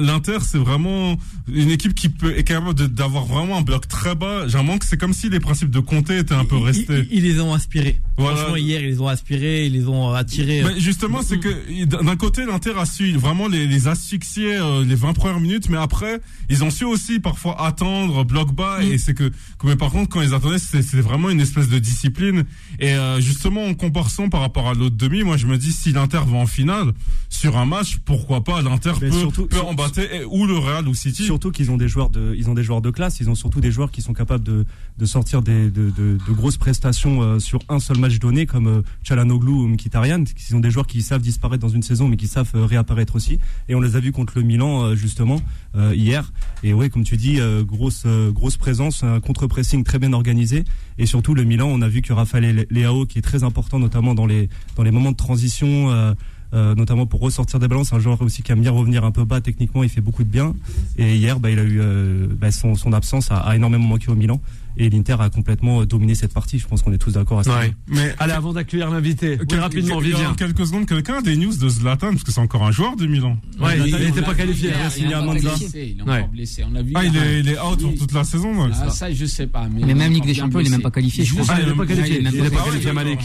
Speaker 6: L'Inter, c'est vraiment une équipe qui peut est capable d'avoir vraiment un bloc très bas. J'ai l'impression que c'est comme si les principes de Comté étaient un peu restés.
Speaker 5: ils- ils les ont inspirés.
Speaker 6: Voilà.
Speaker 5: Franchement, hier, ils les ont inspirés, ils les ont attirés.
Speaker 6: Mais justement, c'est que d'un côté, l'Inter a su vraiment les, les asphyxier euh, les 20 premières minutes, mais après, ils ont su aussi parfois attendre, bloc bas, et c'est que, mais par contre, quand ils attendaient, c'est vraiment une espèce de discipline. Et euh, justement, en comparaison par rapport à l'autre demi, moi, je me dis, si l'Inter va en finale, sur un match, pourquoi pas, l'Inter peut,
Speaker 9: surtout-
Speaker 6: peut
Speaker 9: sur-
Speaker 6: battre, et- ou le Real ou City.
Speaker 9: Surtout qu'ils ont des joueurs de, ils ont des joueurs de classe. Ils ont surtout des joueurs qui sont capables de, de sortir des, de, de, de grosses prestations euh, sur un seul match donné, comme euh, Chalanoglu ou Mkhitaryan, qui sont des joueurs qui savent disparaître dans une saison, mais qui savent euh, réapparaître aussi. Et on les a vus contre le Milan euh, justement euh, hier. Et ouais, comme tu dis, euh, grosse grosse présence, un contre-pressing très bien organisé. Et surtout le Milan, on a vu que Rafael Leao, qui est très important notamment dans les dans les moments de transition. Euh, notamment pour ressortir des ballons. C'est un joueur aussi qui aime bien revenir un peu bas techniquement. Il fait beaucoup de bien. Et hier, bah, il a eu euh, bah, son, son absence a, a énormément manqué au Milan. Et l'Inter a complètement dominé cette partie. Je pense qu'on est tous d'accord à ça.
Speaker 2: Ouais.
Speaker 6: Mais
Speaker 2: Allez, avant d'accueillir l'invité, oui, rapidement, Vivien.
Speaker 6: En quelques secondes, quelqu'un a des news de Zlatan, parce que c'est encore un joueur de Milan.
Speaker 2: Ouais, il
Speaker 4: on
Speaker 2: n'était pas qualifié.
Speaker 9: Il a
Speaker 4: Il
Speaker 9: signé
Speaker 4: est
Speaker 9: à
Speaker 4: encore blessé. Il est
Speaker 2: Ouais.
Speaker 4: encore blessé. On l'a vu.
Speaker 6: Ah, il est, il est out pour toute la saison.
Speaker 4: Ah, ça, je sais pas. Mais
Speaker 3: Mais même Ligue des Champions, il est même pas qualifié, je.
Speaker 2: Ah, il est pas qualifié.
Speaker 3: il est
Speaker 2: Il
Speaker 3: même
Speaker 2: est
Speaker 3: pas
Speaker 6: qualifié, Malik.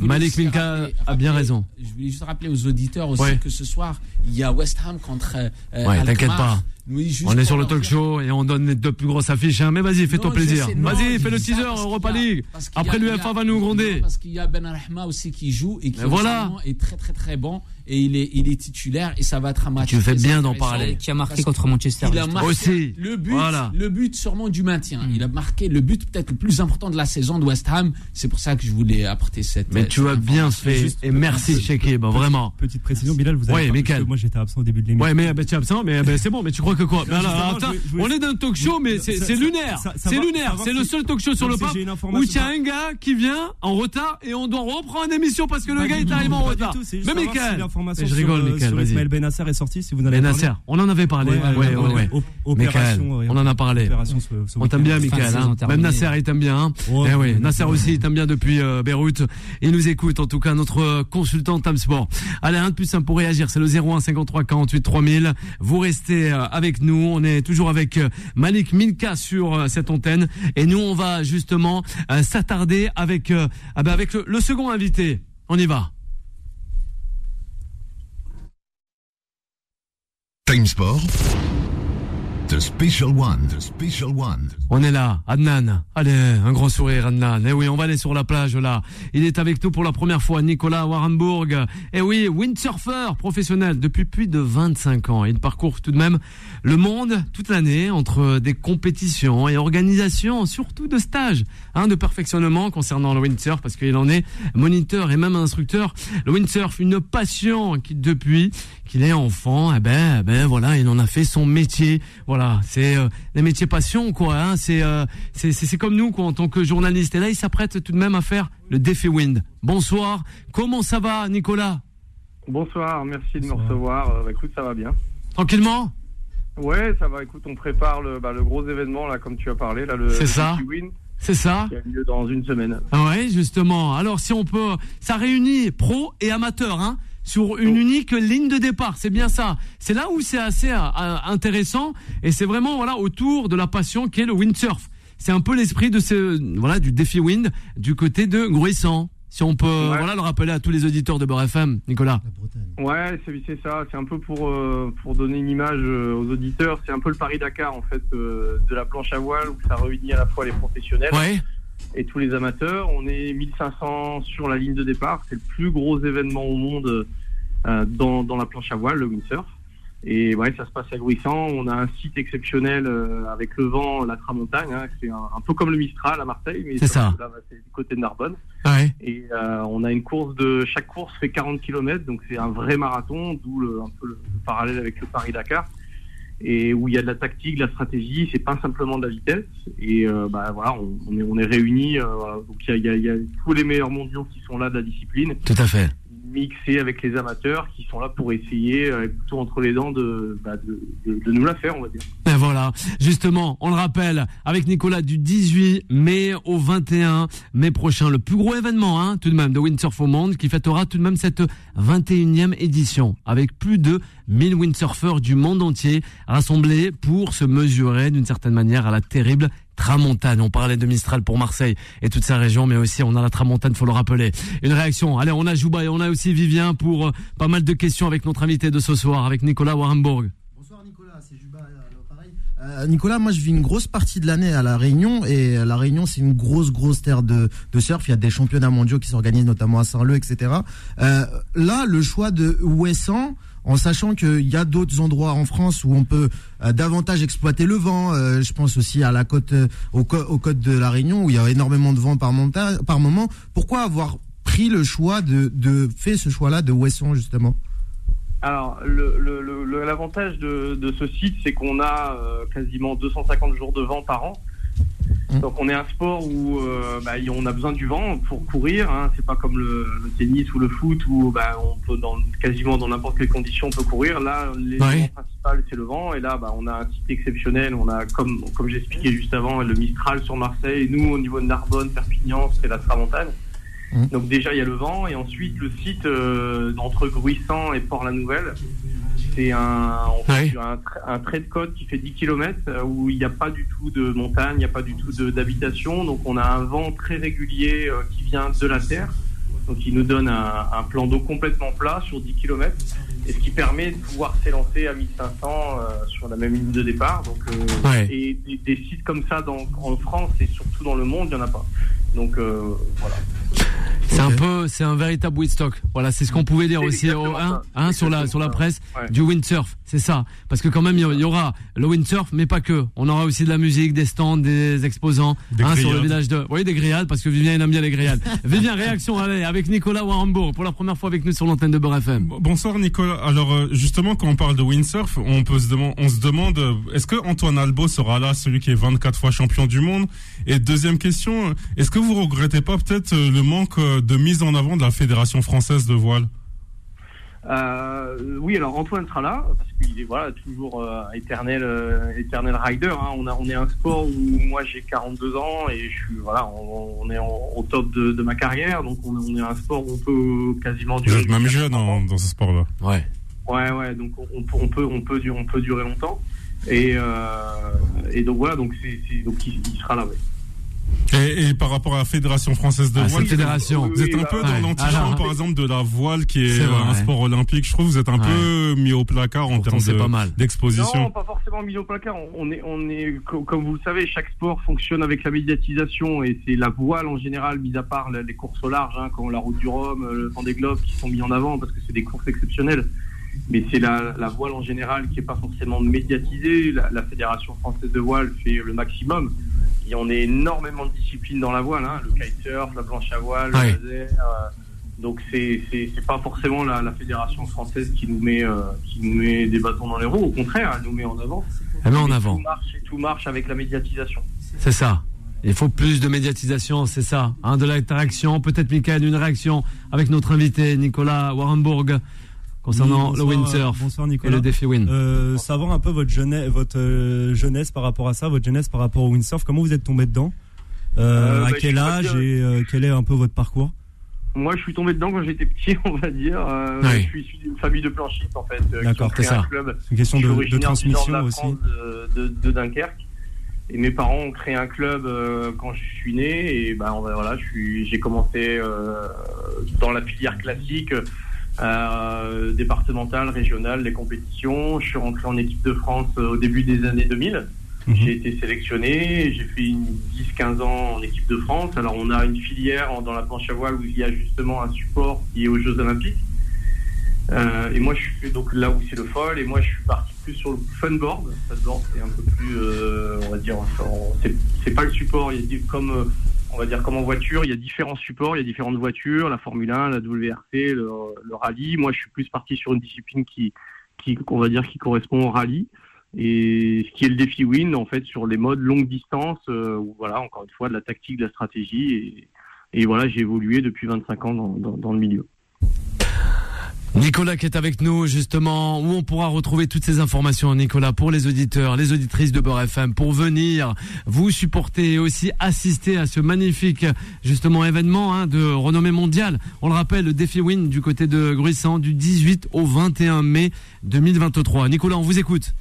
Speaker 2: Malik. Minka a bien raison.
Speaker 4: Je voulais juste rappeler aux auditeurs aussi que ce soir, il y a West Ham contre. euh,
Speaker 2: Ouais, t'inquiète pas.
Speaker 4: Oui, juste
Speaker 2: On est sur le talk show et on donne les deux plus grosses affiches. hein. Mais vas-y, fais-toi plaisir. Vas-y, fais le teaser Europa League. Après,
Speaker 4: il y a-
Speaker 2: l'UEFA va nous gronder.
Speaker 4: Parce qu'il y a Ben Rahma aussi qui joue et qui
Speaker 2: voilà.
Speaker 4: est très très très bon et il est il est titulaire et ça va être un match.
Speaker 2: Tu fais bien d'en parler.
Speaker 3: Qui a marqué contre Manchester.
Speaker 4: Il a marqué
Speaker 2: Aussi.
Speaker 4: le but,
Speaker 2: Voilà.
Speaker 4: le but sûrement du maintien.
Speaker 3: Mm.
Speaker 4: Il a marqué le but peut-être le plus important de la saison de West Ham. C'est pour ça que je voulais apporter cette.
Speaker 2: Mais tu
Speaker 4: cette
Speaker 2: as bien fait.
Speaker 4: Juste-
Speaker 2: Et merci, Shekib, vraiment.
Speaker 9: Petite précision, Bilal, vous avez
Speaker 2: Ouais,
Speaker 9: pas- Moi, j'étais absent au début de l'émission.
Speaker 2: Ouais, mais ben, tu es absent, mais ben, c'est bon, mais tu crois que quoi? Alors, attends,
Speaker 9: je je
Speaker 2: on est dans un talk show, mais c'est lunaire. C'est lunaire. C'est le seul talk show sur le pape où il y a un gars qui vient en retard et on doit reprendre l'émission parce que le gars est arrivé en retard. Mais Michael,
Speaker 9: l'information
Speaker 2: je rigole,
Speaker 9: sur, euh,
Speaker 2: Michael,
Speaker 9: sur. Ismaël Benasser est sortie, si vous en avez
Speaker 2: Ben
Speaker 9: parlé.
Speaker 2: Nasser, on en avait parlé.
Speaker 9: Ouais,
Speaker 2: Ouais, ouais, Michael,
Speaker 9: opération, ouais,
Speaker 2: on en a parlé.
Speaker 9: opération ce- ce
Speaker 2: On t'aime bien, Michael. Hein. Même. Nasser, il t'aime bien. Hein.
Speaker 9: Ouais.
Speaker 2: eh oui, Nasser aussi, il t'aime bien depuis euh, Beyrouth. Il nous écoute, en tout cas, notre euh, consultant Tam Sport. Allez, un de plus simple pour réagir, c'est le 01 53 48 3000. Vous restez euh, avec nous. On est toujours avec Malik Minka sur cette antenne. Et nous, on va justement euh, s'attarder avec, euh, ah ben, avec le, le second invité. On y va.
Speaker 1: Time Sport. The Special One. The Special One.
Speaker 2: On est là, Adnan. Allez, un grand sourire, Adnan. Eh oui, on va aller sur la plage là. Il est avec nous pour la première fois, Nicolas Warrenburg. Eh oui, windsurfer professionnel depuis plus de 25 ans. Il parcourt tout de même le monde toute l'année entre des compétitions et organisations, surtout de stages, hein, de perfectionnement concernant le windsurf parce qu'il en est moniteur et même instructeur. Le windsurf, une passion qui depuis qu'il est enfant, eh ben, eh ben voilà, il en a fait son métier. Voilà, Voilà, c'est euh, les métiers passion, quoi. Hein, c'est, euh, c'est, c'est, comme nous, quoi, en tant que journaliste. Et là, il s'apprête tout de même à faire le défi Wind. Bonsoir. Comment ça va, Nicolas?
Speaker 10: Bonsoir, merci de me recevoir. Euh, écoute, ça va bien.
Speaker 2: Tranquillement?
Speaker 10: Ouais, ça va. Écoute, on prépare le, bah, le gros événement, là, comme tu as parlé, là, le,
Speaker 2: C'est
Speaker 10: le
Speaker 2: ça.
Speaker 10: Petit Win,
Speaker 2: C'est ça
Speaker 10: qui a lieu dans une semaine.
Speaker 2: Ah Ouais, justement. Alors, si on peut, ça réunit pro et amateur, hein, sur une unique ligne de départ. C'est bien ça. C'est là où c'est assez euh, euh, intéressant et c'est vraiment voilà autour de la passion qui est le windsurf. C'est un peu l'esprit de ce voilà du défi wind du côté de Gruissant. Si on peut
Speaker 10: Ouais.
Speaker 2: voilà le rappeler à tous les auditeurs de Beurre FM, Nicolas.
Speaker 10: Ouais, c'est c'est ça. C'est un peu pour, euh, pour donner une image euh, aux auditeurs. C'est un peu le Paris-Dakar, en fait, euh, de la planche à voile, où ça réunit à la fois les professionnels
Speaker 2: Ouais.
Speaker 10: Et tous les amateurs. On est 1500 sur la ligne de départ. C'est le plus gros événement au monde euh, dans, dans la planche à voile, le windsurf. Et ouais, ça se passe à Gruissant. On a un site exceptionnel euh, avec le vent, la tramontagne. hein. C'est un, un peu comme le Mistral à Marseille, mais
Speaker 2: C'est ça.
Speaker 10: Là, c'est du côté de Narbonne.
Speaker 2: Ouais.
Speaker 10: Et euh, on a une course de chaque course fait 40 km, donc c'est un vrai marathon, d'où le, un peu le, le parallèle avec le Paris Dakar. Et où il y a de la tactique, de la stratégie, c'est pas simplement de la vitesse. Et euh, bah voilà, on, est on est réunis. euh, donc il y a, y, a, il y a tous les meilleurs mondiaux qui sont là de la discipline,
Speaker 2: Tout à fait.
Speaker 10: Mixés avec les amateurs qui sont là pour essayer, euh, tout entre les dents, de, bah, de, de, nous la faire, on va dire.
Speaker 2: Et voilà, justement, on le rappelle, avec Nicolas du 18 mai au 21 mai prochain, le plus gros événement, hein, tout de même, de Windsurf au monde, qui fêtera tout de même cette 21e édition, avec plus de 1000 windsurfers du monde entier rassemblés pour se mesurer d'une certaine manière à la terrible Tramontane. On parlait de Mistral pour Marseille et toute sa région, mais aussi on a la Tramontane, faut le rappeler. Une réaction. Allez, on a Jouba et on a aussi Vivien pour euh, pas mal de questions avec notre invité de ce soir, avec Nicolas Warrenburg.
Speaker 7: Bonsoir Nicolas, c'est Juba l'appareil. Euh, Nicolas, moi je vis une grosse partie de l'année à La Réunion et euh, La Réunion c'est une grosse grosse terre de, de surf. Il y a des championnats mondiaux qui s'organisent notamment à Saint-Leu, etc. Euh, là, le choix de Ouessant, en sachant qu'il y a d'autres endroits en France où on peut euh, davantage exploiter le vent. euh, je pense aussi à la côte, euh, au, côtes de La Réunion où il y a énormément de vent par, moment. Pourquoi avoir pris le choix de, de fait ce choix-là de Ouessant justement?
Speaker 10: Alors, l'avantage de, ce site, c'est qu'on a quasiment 250 jours de vent par an.
Speaker 7: Mmh.
Speaker 10: Donc, on est un sport où euh, bah, on a besoin du vent pour courir. Hein. C'est pas comme le, le tennis ou le foot où bah, on peut, dans, quasiment dans n'importe quelle condition, on peut courir. Là, l'élément principal, c'est le vent. Et là, bah, on a un site exceptionnel. On a, comme, comme j'expliquais juste avant, le Mistral sur Marseille. Nous, au niveau de Narbonne, Perpignan, c'est la Tramontane.
Speaker 7: Mmh.
Speaker 10: Donc déjà il y a le vent et ensuite le site euh, entre Gruissant et Port-la-Nouvelle, c'est un,
Speaker 2: Ouais.
Speaker 10: un, tra- un trait de côte qui fait 10 km où il n'y a pas du tout de montagne, il n'y a pas du tout d'habitation, donc on a un vent très régulier euh, qui vient de la terre, donc il nous donne un, un plan d'eau complètement plat sur 10 km et ce qui permet de pouvoir s'élancer à 1500 euh, sur la même ligne de départ. Donc, euh,
Speaker 2: Ouais.
Speaker 10: Et des, des sites comme ça dans, en France et surtout dans le monde, il n'y en a pas. Donc euh, voilà.
Speaker 2: C'est un peu, c'est un véritable Woodstock. Voilà, c'est ce qu'on pouvait dire aussi au, hein, hein, sur la sur la presse
Speaker 10: Ouais.
Speaker 2: du windsurf, c'est ça. Parce que quand même il y- aura le windsurf, mais pas que. On aura aussi de la musique, des stands, des exposants
Speaker 6: Des
Speaker 2: hein, sur le village de. Oui, des grillades parce que Vivien il aime bien les grillades. Vivien, réaction allez avec Nicolas Warrenbourg pour la première fois avec nous sur l'antenne de Beurre FM.
Speaker 6: Bonsoir Nicolas. Alors euh, justement quand on parle de windsurf, on peut se demander, on se demande, euh, est-ce que Antoine Albo sera là, celui qui est 24 fois champion du monde? Et deuxième question, euh, est-ce que vous regrettez pas peut-être le manque de mise en avant de la fédération française de voile
Speaker 10: Euh, oui, alors Antoine sera là parce qu'il est voilà toujours euh, éternel euh, éternel rider. hein. On a on est un sport où moi j'ai 42 ans et je suis voilà on, on est en- au top de, de ma carrière donc on, on est un sport où on peut quasiment
Speaker 6: Vous
Speaker 10: durer.
Speaker 6: êtes même jeune
Speaker 10: 30 ans.
Speaker 6: en- dans ce sport-là.
Speaker 2: Ouais.
Speaker 10: Ouais ouais donc on, on peut on peut on peut durer longtemps et euh, et donc voilà donc c'est c'est- donc il, il sera là. Ouais.
Speaker 6: Et, et par rapport à la fédération française de
Speaker 2: Ah,
Speaker 6: voile,
Speaker 2: fédération.
Speaker 6: vous êtes un peu dans l'antichamp par exemple de la voile qui est,
Speaker 2: vrai,
Speaker 6: un
Speaker 2: ouais.
Speaker 6: sport olympique. Je trouve que vous êtes un
Speaker 2: Ouais.
Speaker 6: peu mis au placard en
Speaker 2: Pourtant,
Speaker 6: termes
Speaker 2: c'est
Speaker 6: de-
Speaker 2: pas mal.
Speaker 10: Non,
Speaker 6: d'exposition.
Speaker 10: pas forcément mis au placard. On- est, on est, co- comme vous le savez, chaque sport fonctionne avec la médiatisation et c'est la voile en général, mis à part les courses au large, hein, comme la Route du Rhum, euh, le Vendée Globe, qui sont mis en avant parce que c'est des courses exceptionnelles. Mais c'est la, la voile en général qui est pas forcément médiatisée. La, la Fédération française de voile fait le maximum. Il y en a énormément de disciplines dans la voile, hein, le kitesurf, la planche à voile, le laser. euh, Donc c'est c'est pas forcément la, la fédération française qui nous met euh, qui nous met des bâtons dans les roues. Au contraire, elle nous met en avant.
Speaker 2: Elle met en avant.
Speaker 10: Tout marche et tout marche avec la médiatisation.
Speaker 2: C'est ça. Il faut plus de médiatisation, c'est ça. Hein, de l'interaction. Peut-être, Michael, une réaction avec notre invité, Nicolas Warrenburg, concernant
Speaker 9: Oui,
Speaker 2: le windsurf et
Speaker 9: Nicolas.
Speaker 2: le défi Win.
Speaker 9: Euh, savoir un peu votre jeunesse, votre euh, jeunesse par rapport à ça, votre jeunesse par rapport au windsurf. Comment vous êtes tombé dedans? Euh,
Speaker 10: Euh,
Speaker 9: À
Speaker 10: bah,
Speaker 9: quel âge
Speaker 10: que-
Speaker 9: et euh, quel est un peu votre parcours?
Speaker 10: Moi, je suis tombé dedans quand j'étais petit, on va dire. Euh,
Speaker 2: Oui.
Speaker 10: Je suis issu d'une famille de planchistes, en fait, euh,
Speaker 9: D'accord,
Speaker 2: c'est
Speaker 10: un
Speaker 2: ça.
Speaker 10: club.
Speaker 9: Une question de, de transmission
Speaker 10: de
Speaker 9: aussi.
Speaker 10: De, de- de Dunkerque. Et mes parents ont créé un club euh, quand je suis né. Et ben voilà, je suis, j'ai commencé euh, dans la filière classique, euh, départementale, régionale, les compétitions. Je suis rentré en équipe de France euh, au début des années 2000.
Speaker 9: Mhm.
Speaker 10: J'ai été sélectionné, j'ai fait une 10-15 ans en équipe de France. Alors on a une filière dans la planche à voile où il y a justement un support qui est aux Jeux Olympiques. Euh, et moi je suis donc là où c'est le foil et moi je suis parti plus sur le funboard. Funboard c'est un peu plus, euh, on va dire, c'est- pas le support. Il y a des- comme on va dire comme en voiture, il y a différents supports, il y a différentes voitures, la Formule 1, la WRC, le, le rallye. Moi je suis plus parti sur une discipline qui, qui on va dire qui correspond au rallye. Et ce qui est le défi win en fait sur les modes longue distance euh, voilà encore une fois de la tactique de la stratégie. Et, et voilà j'ai évolué depuis 25 ans dans, dans, dans le milieu
Speaker 2: Nicolas qui est avec nous justement, où on pourra retrouver toutes ces informations, Nicolas, pour les auditeurs, les auditrices de Beurre FM, pour venir vous supporter et aussi assister à ce magnifique justement événement hein, de renommée mondiale. On le rappelle, le défi Win du côté de Gruissant du 18 au 21 mai 2023. Nicolas, on vous écoute.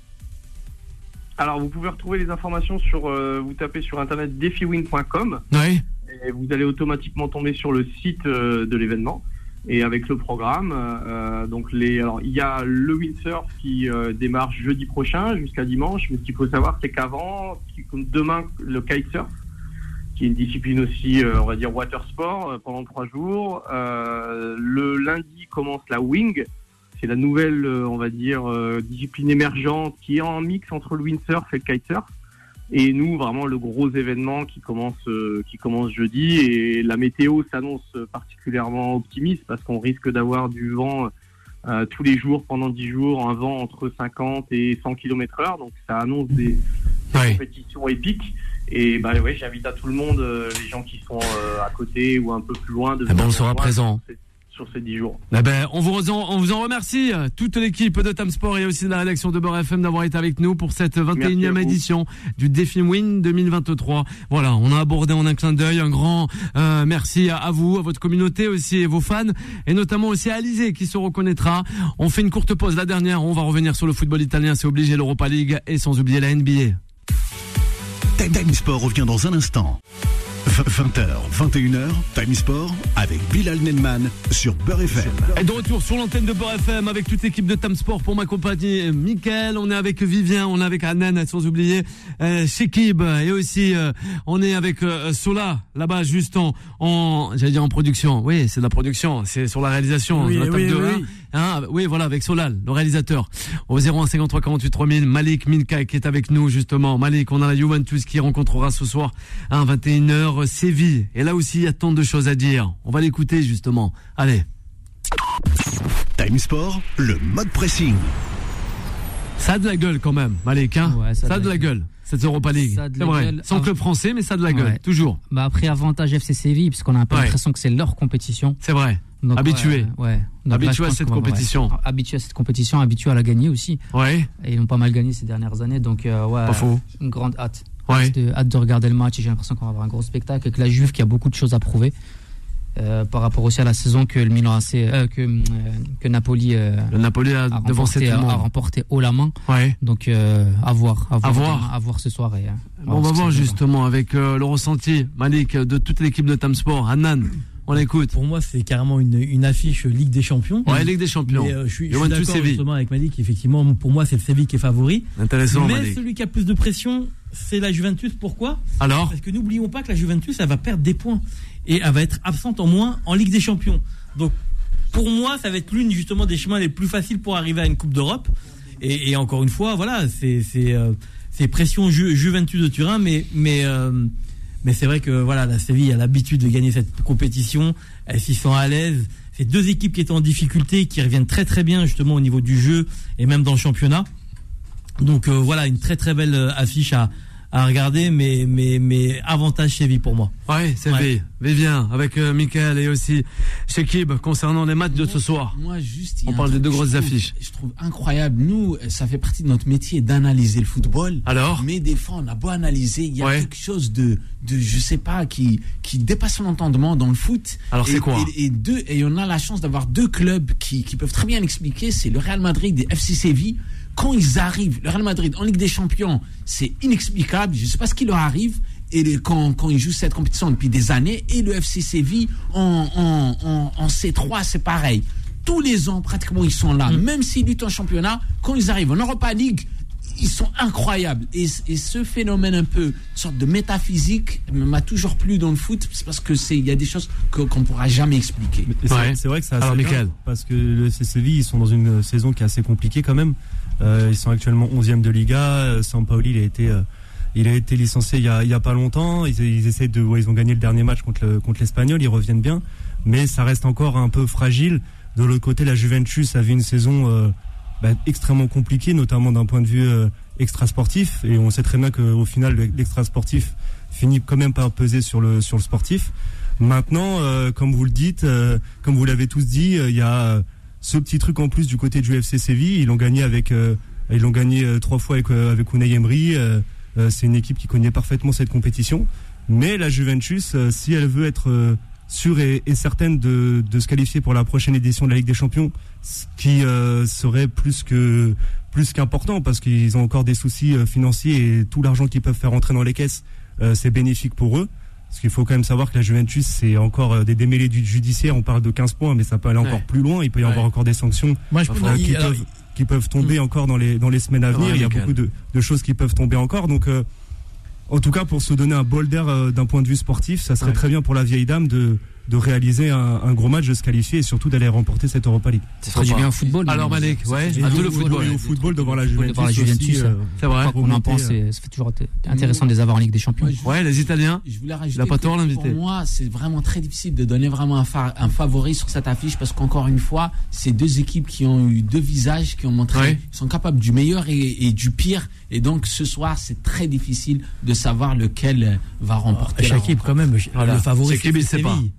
Speaker 10: alors vous pouvez retrouver les informations sur euh, vous tapez sur internet defiwin.com
Speaker 2: Oui.
Speaker 10: et vous allez automatiquement tomber sur le site euh, de l'événement et avec le programme euh, donc les alors il y a le windsurf qui euh, démarre jeudi prochain jusqu'à dimanche mais ce qu'il faut savoir c'est qu'avant comme demain le kitesurf qui est une discipline aussi euh, on va dire water sport euh, pendant trois jours Euh, le lundi commence la wing. C'est la nouvelle euh, on va dire euh, discipline émergente qui est en mix entre le windsurf et le kitesurf et nous, vraiment, le gros événement qui commence, euh, qui commence jeudi. Et la météo s'annonce particulièrement optimiste parce qu'on risque d'avoir du vent euh, tous les jours pendant 10 jours, un vent entre 50 et 100 km heure. Donc ça annonce des,
Speaker 2: Oui.
Speaker 10: compétitions épiques. Et bah ouais, j'invite à tout le monde, euh, les gens qui sont à côté ou un peu plus loin, de
Speaker 2: Eh ben, on sera présent.
Speaker 10: Sur ces 10 jours.
Speaker 2: Eh ben, on vous, en, on vous en remercie, toute l'équipe de Tam Sport et aussi de la rédaction de Beurre FM d'avoir été avec nous pour cette 21e
Speaker 10: Merci à vous.
Speaker 2: édition du Défi Win 2023. Voilà, on a abordé en un clin d'œil un grand euh, merci à, à vous, à votre communauté aussi et vos fans et notamment aussi à Alizé qui se reconnaîtra. On fait une courte pause, la dernière, on va revenir sur le football italien, c'est obligé, l'Europa League et sans oublier la NBA.
Speaker 1: Time Sport revient dans un instant. 20h, 21h, Time Sport avec Bilal Nenman sur Beurre FM.
Speaker 2: Et de retour sur l'antenne de Beurre FM avec toute l'équipe de Tam Sport pour m'accompagner. Mickaël, on est avec Vivien, on est avec Anan, sans oublier euh, Shekib et aussi euh, on est avec euh, Sola là-bas juste en, en j'allais dire en production. Oui, c'est de la production, c'est sur la réalisation.
Speaker 5: Oui,
Speaker 2: de la table
Speaker 5: oui,
Speaker 2: de
Speaker 5: oui.
Speaker 2: Hein, oui, voilà, avec Solal, le réalisateur. Au 01 53 48 3000, Malik Milka qui est avec nous justement. Malik, on a la Juventus qui rencontrera ce soir à 21h Séville. Et là aussi, il y a tant de choses à dire. On va l'écouter justement. Allez.
Speaker 1: Time Sport, le mode pressing.
Speaker 2: Ça a de la gueule quand même, Malik. Hein
Speaker 3: Ouais,
Speaker 2: ça, a de la gueule, cette Europa League. C'est vrai.
Speaker 3: gueule.
Speaker 2: Sans club français, mais ça a de la gueule,
Speaker 3: Ouais.
Speaker 2: toujours.
Speaker 3: Bah après avantage FC Séville puisqu'on a un peu
Speaker 2: Ouais.
Speaker 3: l'impression que c'est leur compétition.
Speaker 2: C'est vrai.
Speaker 3: Donc,
Speaker 2: Habitué.
Speaker 3: Ouais. ouais. Donc
Speaker 2: Habitué
Speaker 3: là,
Speaker 2: à cette compétition.
Speaker 3: Habitué à cette compétition, habitué à la gagner aussi.
Speaker 2: Ouais,
Speaker 3: Et ils ont pas mal gagné ces dernières années, donc euh, ouais.
Speaker 2: pas faux.
Speaker 3: Une grande hâte.
Speaker 2: Ouais.
Speaker 3: Hâte de, hâte de regarder le match et j'ai l'impression qu'on va avoir un gros spectacle avec la Juve qui a beaucoup de choses à prouver. Euh, par rapport aussi à la saison que le Milan AC, euh, que, euh, que Napoli euh,
Speaker 2: Le Napoli a,
Speaker 3: a,
Speaker 2: devancé
Speaker 3: remporté,
Speaker 2: tout le
Speaker 3: a
Speaker 2: monde.
Speaker 3: remporté haut la main.
Speaker 2: Ouais.
Speaker 3: Donc euh, à voir, à voir,
Speaker 2: À voir.
Speaker 3: demain, à voir ce soir. Et, euh,
Speaker 2: On va voir justement avec euh, le ressenti, Malik, de toute l'équipe de Tam Sport. Hanan, on l'écoute.
Speaker 5: Pour moi, c'est carrément une, une affiche Ligue des Champions.
Speaker 2: Ouais, Ligue des Champions.
Speaker 5: Mais, euh, je suis, je suis d'accord justement avec Malik. Effectivement, pour moi, c'est le Séville qui est favori.
Speaker 2: Intéressant,
Speaker 5: Mais
Speaker 2: Malik.
Speaker 5: celui qui a plus de pression, c'est la Juventus. Pourquoi
Speaker 2: Alors
Speaker 5: Parce que n'oublions pas que la Juventus, elle va perdre des points et elle va être absente en moins en Ligue des Champions. Donc, pour moi, ça va être l'une justement des chemins les plus faciles pour arriver à une Coupe d'Europe. Et, et encore une fois, voilà, c'est euh, pression Ju- Juventus de Turin, mais mais euh, mais c'est vrai que voilà, la Séville a l'habitude de gagner cette compétition. Elle s'y sent à l'aise. C'est deux équipes qui étaient en difficulté, qui reviennent très très bien justement au niveau du jeu et même dans le championnat. Donc euh, voilà, une très très belle euh, affiche à, à regarder, mais, mais, mais avantage Séville pour moi.
Speaker 2: Ouais, c'est
Speaker 5: Ouais.
Speaker 2: Vivien, avec euh, Michael et aussi Shekib, concernant les matchs de ce soir.
Speaker 4: Moi, juste,
Speaker 2: On parle de deux grosses
Speaker 4: trouve-
Speaker 2: affiches.
Speaker 4: Je trouve incroyable. Nous, ça fait partie de notre métier d'analyser le football.
Speaker 2: Alors
Speaker 4: Mais des fois, on a beau analyser, il y a
Speaker 2: Ouais.
Speaker 4: quelque chose de, de, je sais pas, qui, qui dépasse l'entendement dans le foot.
Speaker 2: Alors, c'est quoi
Speaker 4: et, et deux, et on a la chance d'avoir deux clubs qui, qui peuvent très bien l'expliquer. C'est le Real Madrid et FC Séville. Quand ils arrivent, le Real Madrid en Ligue des Champions, c'est inexplicable. Je sais pas ce qui leur arrive. Et les- quand, quand ils jouent cette compétition depuis des années, et le FC Séville en, en, en, en C3, c'est pareil. Tous les ans, pratiquement, ils sont là. Même s'ils luttent en championnat, quand ils arrivent en Europa League, ils sont incroyables. Et, et ce phénomène un peu, une sorte de métaphysique, m'a toujours plu dans le foot. C'est parce que c'est, il y a des choses qu'on ne pourra jamais expliquer.
Speaker 9: C'est-
Speaker 2: Ouais.
Speaker 9: Vrai que ça
Speaker 2: Alors,
Speaker 9: assez
Speaker 2: Michael.
Speaker 9: parce que le FC Séville ils sont dans une saison qui est assez compliquée quand même. Euh, ils sont actuellement 11e de Liga. Euh, Sampaoli il a été euh, il a été licencié il y a, il y a pas longtemps. Ils, ils essaient de ouais, ils ont gagné le dernier match contre le, contre l'Espagnol. Ils reviennent bien, mais ça reste encore un peu fragile. De l'autre côté, la Juventus avait une saison euh, bah, extrêmement compliquée, notamment d'un point de vue euh, extra sportif. Et on sait très bien qu'au final, le- l'extra sportif finit quand même par peser sur le sur le sportif. Maintenant, euh, comme vous le dites, comme vous l'avez tous dit, il y a ce petit truc en plus du côté du FC Séville. Ils l'ont gagné euh, euh, trois fois avec euh, avec. Euh, c'est une équipe qui connaît parfaitement cette compétition. Mais la Juventus, si elle veut être sûre et, certaine de, se qualifier pour la prochaine édition de la Ligue des Champions, ce qui serait plus plus qu'important parce qu'ils ont encore des soucis financiers et tout l'argent qu'ils peuvent faire entrer dans les caisses, c'est bénéfique pour eux. Parce qu'il faut quand même savoir que la Juventus, c'est encore euh, des démêlés du judiciaire. On parle de 15 points, mais ça peut aller encore
Speaker 2: Ouais.
Speaker 9: plus loin. Il peut y
Speaker 2: Ouais.
Speaker 9: avoir encore des sanctions
Speaker 5: Moi, je
Speaker 9: euh,
Speaker 5: peux
Speaker 9: qui,
Speaker 5: alors,
Speaker 9: peuvent, qui peuvent tomber encore dans les, dans les semaines à venir.
Speaker 2: Ouais,
Speaker 9: Il y a beaucoup de, de choses qui peuvent tomber encore. Donc, euh, en tout cas, pour se donner un bol d'air euh, d'un point de vue sportif, ça serait
Speaker 2: Ouais.
Speaker 9: très bien pour la vieille dame de, de réaliser un, un gros match, de se qualifier et surtout d'aller remporter cette Europa League.
Speaker 3: Ça ferait du bien au football.
Speaker 2: Alors Malik, ouais, à tout le football.
Speaker 9: au football devant la
Speaker 3: Football
Speaker 9: Juventus.
Speaker 3: devant la Juventus,
Speaker 9: euh,
Speaker 2: C'est vrai.
Speaker 3: On en pense,
Speaker 9: euh,
Speaker 3: c'est- ça fait toujours int- intéressant de les avoir en Ligue des Champions.
Speaker 2: Ouais, les Italiens.
Speaker 4: Je voulais rajouter
Speaker 2: Il a pas
Speaker 4: que
Speaker 2: tort, l'invité.
Speaker 4: Pour moi, c'est vraiment très difficile de donner vraiment un, fa- un favori sur cette affiche parce qu'encore une fois, c'est deux équipes qui ont eu deux visages, qui ont montré,
Speaker 2: Ouais.
Speaker 4: sont capables du meilleur et, et du pire. Et donc ce soir, c'est très difficile de savoir lequel va remporter.
Speaker 5: Chaque équipe,
Speaker 4: rencontre.
Speaker 5: quand même, le favori,
Speaker 2: C'est qui, mais c'est pas.
Speaker 5: Séville.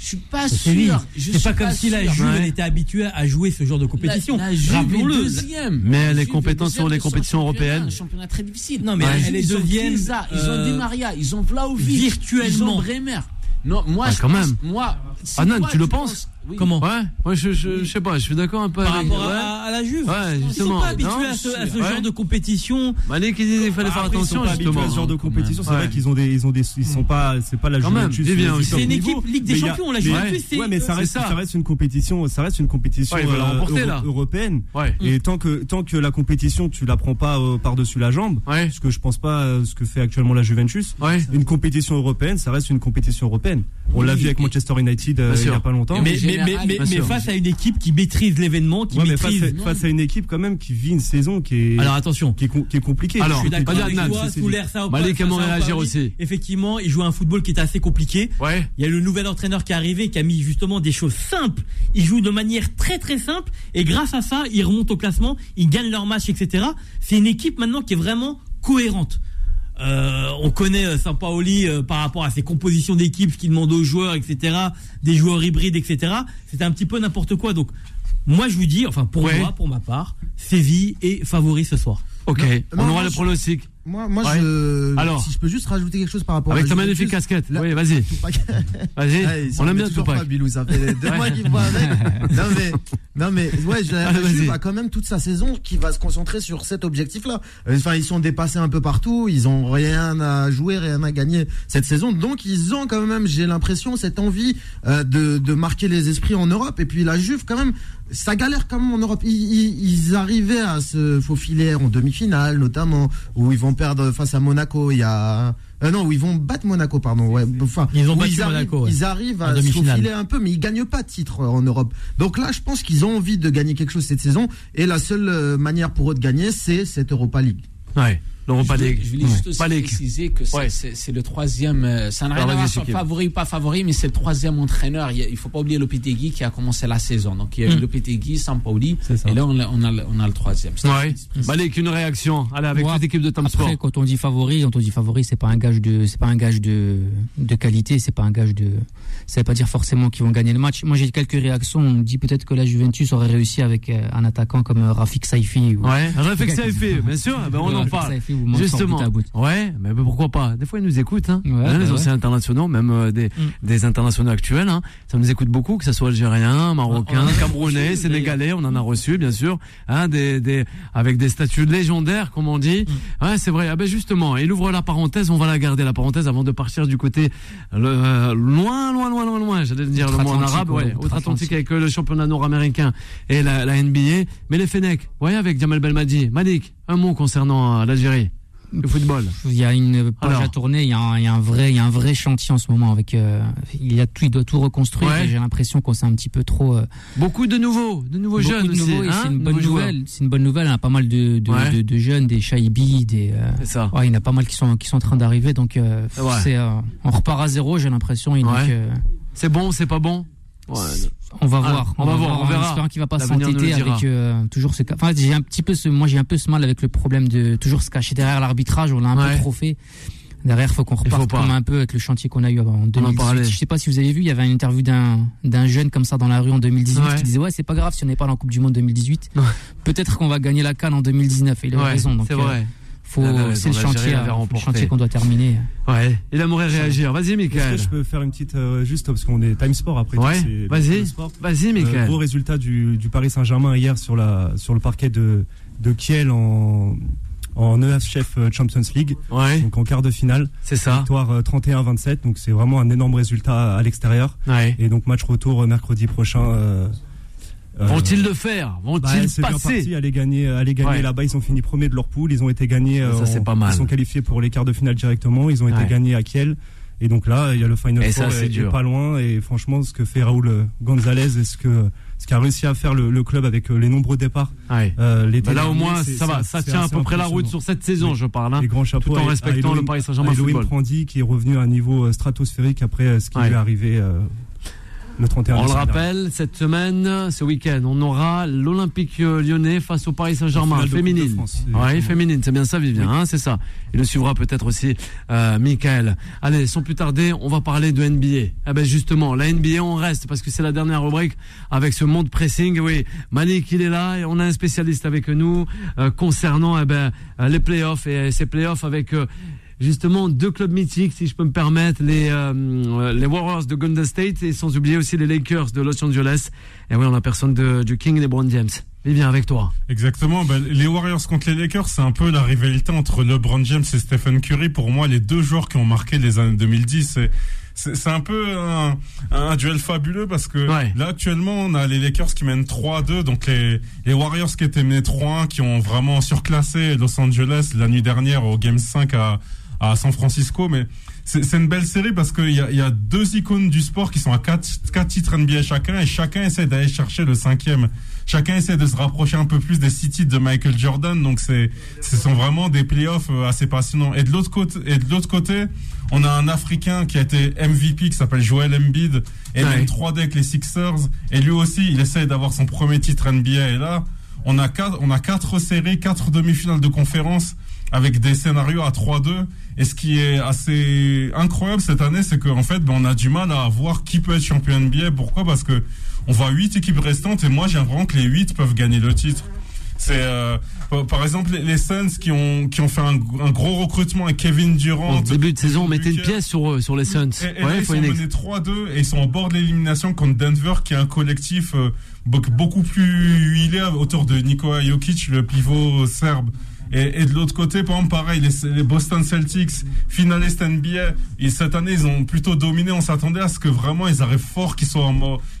Speaker 4: Je suis pas sûr. je
Speaker 5: C'est
Speaker 4: suis
Speaker 5: pas comme si la. Juve
Speaker 2: Ouais.
Speaker 5: elle était habituée à jouer ce genre de compétition.
Speaker 4: La, la Juve est deuxième.
Speaker 2: Mais elle est
Speaker 4: Juve
Speaker 2: compétente sur les compétitions européennes.
Speaker 4: Un championnat très difficile.
Speaker 5: Non, mais
Speaker 2: Ouais.
Speaker 5: elle est
Speaker 4: Ils ont
Speaker 5: deuxième.
Speaker 4: Chiesa, ils ont
Speaker 5: euh,
Speaker 4: Di Maria, ils ont Vlaovic,
Speaker 5: virtuellement.
Speaker 4: ils ont Bremer. Non, moi, je
Speaker 2: quand
Speaker 4: pense-
Speaker 2: même.
Speaker 4: Moi,
Speaker 2: Ah non, tu le penses
Speaker 4: Oui.
Speaker 5: Comment
Speaker 2: Ouais, ouais, je, je, je sais pas, je suis d'accord un peu
Speaker 5: Par
Speaker 2: avec.
Speaker 5: rapport
Speaker 2: ouais.
Speaker 5: à, à la Juve.
Speaker 2: Ouais,
Speaker 5: Ils sont
Speaker 2: justement.
Speaker 5: pas habitués
Speaker 2: Non,
Speaker 5: à ce, à ce
Speaker 2: ouais.
Speaker 5: genre de compétition.
Speaker 2: Malik, il disait qu'il fallait faire
Speaker 9: Après, ils sont
Speaker 2: attention,
Speaker 9: pas habitués
Speaker 2: justement.
Speaker 9: à ce genre de compétition. C'est
Speaker 2: Ouais.
Speaker 9: vrai qu'ils ont des, ils ont des, ils sont pas, c'est pas la
Speaker 2: Quand même,
Speaker 9: Juventus.
Speaker 2: Vivien aussi.
Speaker 5: C'est une
Speaker 9: niveau.
Speaker 5: équipe Ligue des
Speaker 9: Mais il y a-
Speaker 5: Champions. La
Speaker 9: mais-
Speaker 5: Juventus, c'est.
Speaker 9: Ouais, mais ça
Speaker 2: c'est
Speaker 9: reste,
Speaker 2: ça.
Speaker 9: ça reste une compétition, ça reste une compétition
Speaker 2: Ouais, ils veulent la
Speaker 9: euh,
Speaker 2: remporter,
Speaker 9: euro-
Speaker 2: là.
Speaker 9: européenne.
Speaker 2: Ouais.
Speaker 9: Et tant que, tant que la compétition, tu la prends pas euh, par-dessus la jambe,
Speaker 2: Ouais.
Speaker 9: ce que je pense pas, euh, ce que fait actuellement la Juventus.
Speaker 2: Ouais.
Speaker 9: Une compétition européenne, ça reste une compétition européenne. On l'a vu avec Manchester United euh,
Speaker 2: Bien
Speaker 9: il y
Speaker 2: sûr.
Speaker 9: a pas longtemps.
Speaker 5: Mais, mais, mais, mais, mais face à une équipe qui maîtrise l'événement, qui
Speaker 9: Ouais, mais face, à, face à une équipe quand même qui vit une saison qui est,
Speaker 5: Alors attention.
Speaker 9: qui est, com- qui est compliquée.
Speaker 2: Alors,
Speaker 5: Je suis d'accord
Speaker 2: Vas-y,
Speaker 5: avec toi,
Speaker 2: aimerait
Speaker 5: Sao
Speaker 2: réagir aussi.
Speaker 5: Effectivement, il joue un football qui est assez compliqué.
Speaker 2: Ouais.
Speaker 5: Il y a le nouvel entraîneur qui est arrivé, qui a mis justement des choses simples. Il joue de manière très très simple et grâce à ça, ils remontent au classement, ils gagnent leur match, etc. C'est une équipe maintenant qui est vraiment cohérente. Euh, on connaît euh, Sampaoli euh, par rapport à ses compositions d'équipe, ce qu'il demande aux joueurs, etc. Des joueurs hybrides, etc. C'était un petit peu n'importe quoi. Donc, moi, je vous dis, enfin pour
Speaker 2: Ouais.
Speaker 5: moi, pour ma part, Séville est favori ce soir.
Speaker 2: Ok.
Speaker 7: Non,
Speaker 2: On
Speaker 7: non,
Speaker 2: aura le
Speaker 7: je-
Speaker 2: pronostic.
Speaker 7: Moi, moi
Speaker 2: Ouais.
Speaker 7: je.
Speaker 2: Alors.
Speaker 7: si je peux juste rajouter quelque chose par rapport
Speaker 2: Avec
Speaker 7: à
Speaker 2: ta magnifique casquette.
Speaker 7: là-
Speaker 2: Oui, vas-y. Vas-y.
Speaker 7: Ouais,
Speaker 2: On aime bien Tupac.
Speaker 7: pas, Bilou, ça fait deux mois qu'il voit avec. Non mais, non mais, ouais, je- la
Speaker 2: Allez, vas-y.
Speaker 7: Juve a quand même toute sa saison qui va se concentrer sur cet objectif-là. Enfin, ils sont dépassés un peu partout, ils ont rien à jouer, rien à gagner cette saison, donc ils ont quand même, j'ai l'impression, cette envie euh, de, de marquer les esprits en Europe. Et puis la Juve, quand même, ça galère quand même en Europe. Ils, ils, ils arrivaient à se faufiler en demi-finale, notamment où ils vont perdre face à Monaco. Il y a euh, non, où ils vont battre Monaco, pardon. Ouais, enfin,
Speaker 5: Ils ont battu
Speaker 7: arrivent,
Speaker 5: Monaco, ouais.
Speaker 7: Ils arrivent
Speaker 5: En
Speaker 7: à se faufiler un peu, mais ils gagnent pas de titre en Europe. Donc là, je pense qu'ils ont envie de gagner quelque chose cette saison, et la seule euh, manière pour eux de gagner, c'est cette Europa League.
Speaker 2: Ouais. l'Europa
Speaker 4: Je voulais-
Speaker 2: League.
Speaker 4: Je voulais juste
Speaker 2: Ouais.
Speaker 4: aussi préciser que c'est-
Speaker 2: Ouais.
Speaker 4: le troisième. euh, Ça n'a rien
Speaker 2: Alors,
Speaker 4: à
Speaker 2: vas-y,
Speaker 4: voir sur
Speaker 2: Shakib.
Speaker 4: favori ou pas favori, mais c'est le troisième entraîneur. Il il faut pas oublier Lopetegui qui a commencé la saison. Donc il y a eu
Speaker 2: Mm.
Speaker 4: Lopetegui, Sampaoli, et là on a, on a, le- on a le troisième.
Speaker 2: Ouais. Malik, une réaction. Allez, avec
Speaker 3: Moi,
Speaker 2: toute l'équipe de Tom
Speaker 3: Après,
Speaker 2: Sport.
Speaker 3: quand on dit favori, quand on dit favori, c'est pas un gage de, c'est pas un gage de, de qualité, c'est pas un gage de, ça veut pas dire forcément qu'ils vont gagner le match. Moi, j'ai quelques réactions. On me dit peut-être que la Juventus aurait réussi avec euh, un attaquant comme euh, Rafik Saifi. Ou...
Speaker 2: Ouais, Rafik Saifi, bien sûr, ben on en
Speaker 3: Rafik
Speaker 2: parle.
Speaker 3: Saifi
Speaker 2: Justement. Ouais, mais pourquoi pas Des fois, ils nous écoutent, hein.
Speaker 3: Ouais,
Speaker 2: Hein, les
Speaker 3: bah
Speaker 2: anciens internationaux, même euh, des, des internationaux actuels, hein. Ça nous écoute beaucoup, que ce soit algériens, marocains,
Speaker 3: On en a
Speaker 2: camerounais, sénégalais, on en a reçu, bien sûr, hein, des, des, avec des statuts légendaires, comme on dit. Ouais, c'est vrai. Ah ben justement, il ouvre la parenthèse, on va la garder la parenthèse avant de partir du côté le, euh, loin, loin, loin, loin, loin. J'allais dire le mot en arabe, ouais, outre-Atlantique. avec euh, le championnat nord-américain et la, la NBA. Mais les Fenech, voyez avec Jamal Belmadi, Malik, un mot concernant euh, l'Algérie, le football.
Speaker 3: Il y a une page
Speaker 2: Alors.
Speaker 3: à tourner, il y a, un, il y a un vrai, il y a un vrai chantier en ce moment avec, euh, il y a tout, il doit tout reconstruire.
Speaker 2: Ouais.
Speaker 3: et J'ai l'impression qu'on s'est un petit peu trop. euh,
Speaker 2: Beaucoup de nouveaux, de nouveaux
Speaker 3: beaucoup
Speaker 2: jeunes
Speaker 3: de nouveaux,
Speaker 2: hein,
Speaker 3: c'est une bonne nouvelle. C'est une bonne nouvelle. On a pas mal de, de,
Speaker 2: Ouais.
Speaker 3: de, de jeunes, des Shaibi, des. euh,
Speaker 2: ça.
Speaker 3: ouais, il y en a pas mal qui sont qui sont en train d'arriver. Donc on repart à zéro. J'ai l'impression.
Speaker 2: C'est bon, c'est pas bon?
Speaker 3: On va
Speaker 2: Ah,
Speaker 3: voir.
Speaker 2: on va voir, on verra.
Speaker 3: espérant qu'il va pas s'entêter avec euh, toujours ce. Enfin, j'ai un petit peu ce, moi j'ai un peu ce mal avec le problème de toujours se cacher derrière l'arbitrage. On l'a un
Speaker 2: Ouais.
Speaker 3: peu trop fait. Derrière, faut qu'on
Speaker 2: Il faut
Speaker 3: reparte comme un peu avec le chantier qu'on a eu en
Speaker 2: parlait.
Speaker 3: 2018. Je sais pas si vous avez vu, il y avait une interview d'un d'un jeune comme ça dans la rue en 2018
Speaker 2: Ouais.
Speaker 3: qui disait ouais c'est pas grave si on n'est pas dans la Coupe du Monde 2018. Peut-être qu'on va gagner la Cannes en 2019. Et il avait
Speaker 2: Ouais,
Speaker 3: raison. Donc
Speaker 2: c'est
Speaker 3: euh,
Speaker 2: vrai.
Speaker 3: Faut
Speaker 2: Il avait raison,
Speaker 3: c'est le chantier, euh, le qu'on doit terminer.
Speaker 2: Ouais, il aimerait réagir. Vas-y,
Speaker 9: Est-ce
Speaker 2: Michael.
Speaker 9: que je peux faire une petite euh, juste parce qu'on est Time Sport après
Speaker 2: Ouais, vas-y. Vas-y,
Speaker 9: Euh,
Speaker 2: Michael.
Speaker 9: gros résultat du, du Paris Saint-Germain hier sur la sur le parquet de de Kiel en en EHF Champions League,
Speaker 2: Ouais,
Speaker 9: donc en quart de finale.
Speaker 2: c'est ça.
Speaker 9: Victoire euh, 31-27, donc c'est vraiment un énorme résultat à l'extérieur.
Speaker 2: Ouais.
Speaker 9: Et donc match retour euh, mercredi prochain. euh, euh,
Speaker 2: Vont-ils le faire
Speaker 9: bah,
Speaker 2: Vont-ils
Speaker 9: bien
Speaker 2: passer
Speaker 9: parti, aller gagner, aller gagner
Speaker 2: Ouais.
Speaker 9: là-bas. Ils ont fini premier de leur poule. Ils ont été gagnés.
Speaker 2: Ça,
Speaker 9: euh,
Speaker 2: c'est pas mal.
Speaker 9: Ils sont qualifiés pour les quarts de finale directement. Ils ont été
Speaker 2: Ouais.
Speaker 9: gagnés à Kiel. Et donc là, il y a le Final
Speaker 2: Et
Speaker 9: Four
Speaker 2: ça, dur.
Speaker 9: pas loin. Et franchement, ce que fait Raoul euh, Gonzalez et ce que ce qu'a réussi à faire le, le club avec euh, les nombreux départs.
Speaker 2: Ouais.
Speaker 9: euh,
Speaker 2: Bah là, au moins, ça va. Ça tient à peu près la route sur cette saison, je parle. hein.
Speaker 9: Les grands chapeaux
Speaker 2: Tout en respectant
Speaker 9: à
Speaker 2: le Paris Saint-Germain football.
Speaker 9: Prandi qui est revenu à un niveau euh, stratosphérique après euh, ce qui
Speaker 2: Ouais.
Speaker 9: lui est arrivé euh, le 31
Speaker 2: On le rappelle, cette semaine, ce week-end, on aura l'Olympique euh, lyonnais face au Paris Saint-Germain, féminine.
Speaker 9: France.
Speaker 2: Oui, féminine, c'est bien ça, Vivien, hein, c'est ça. Il le suivra peut-être aussi, euh, Michael. Allez, sans plus tarder, on va parler de NBA. Ah ben justement, la NBA, on reste parce que c'est la dernière rubrique avec ce monde pressing. Oui, Malik, il est là et on a un spécialiste avec nous euh, concernant eh ben, euh, les playoffs et ces playoffs avec euh, justement deux clubs mythiques, si je peux me permettre, les euh, les Warriors de Golden State et sans oublier aussi les Lakers de Los Angeles. Et oui, on a personne de, du King LeBron James. Vivien, avec toi.
Speaker 6: Exactement. Ben, les Warriors contre les Lakers, c'est un peu la rivalité entre LeBron James et Stephen Curry. Pour moi, les deux joueurs qui ont marqué les années 2010. C'est- C'est c'est un peu un, un duel fabuleux parce que
Speaker 2: Ouais.
Speaker 6: là actuellement on a les Lakers qui mènent 3-2 donc les, les Warriors qui étaient menés 3-1 qui ont vraiment surclassé Los Angeles la nuit dernière au Game 5 à, à San Francisco mais c'est une belle série parce qu'il y a, y a deux icônes du sport qui sont à quatre, quatre titres NBA chacun et chacun essaie d'aller chercher le cinquième. Chacun essaie de se rapprocher un peu plus des six titres de Michael Jordan. Donc c'est, ce sont vraiment des playoffs euh, assez passionnants. Et de l'autre côté, et de l'autre côté, on a un Africain qui a été MVP qui s'appelle Joel Embiid et
Speaker 2: Ouais.
Speaker 6: même 3D avec les Sixers. Et lui aussi, il essaie d'avoir son premier titre NBA. Et là, on a quatre, on a quatre séries, quatre demi-finales de conférence avec des scénarios à 3-2. Et ce qui est assez incroyable cette année, c'est qu'en fait, ben, on a du mal à voir qui peut être champion NBA. Pourquoi? Parce que on voit huit équipes restantes et moi, j'ai l'impression que les huit peuvent gagner le titre. C'est euh, par- exemple les, Suns qui ont qui ont fait un, un gros recrutement avec Kevin Durant.
Speaker 2: En début de saison, on mettait une pièce sur eux, sur les Suns.
Speaker 6: Et, et là,
Speaker 2: Ouais,
Speaker 6: ils sont menés 3-2 et ils sont en bord de l'élimination contre Denver, qui est un collectif euh, be- beaucoup plus huilé autour de Nikola Jokic, le pivot serbe. Et, et de l'autre côté, par exemple, pareil, les, les Boston Celtics, finalistes NBA, et cette année, ils ont plutôt dominé. On s'attendait à ce que vraiment ils arrivent fort, qu'ils soient,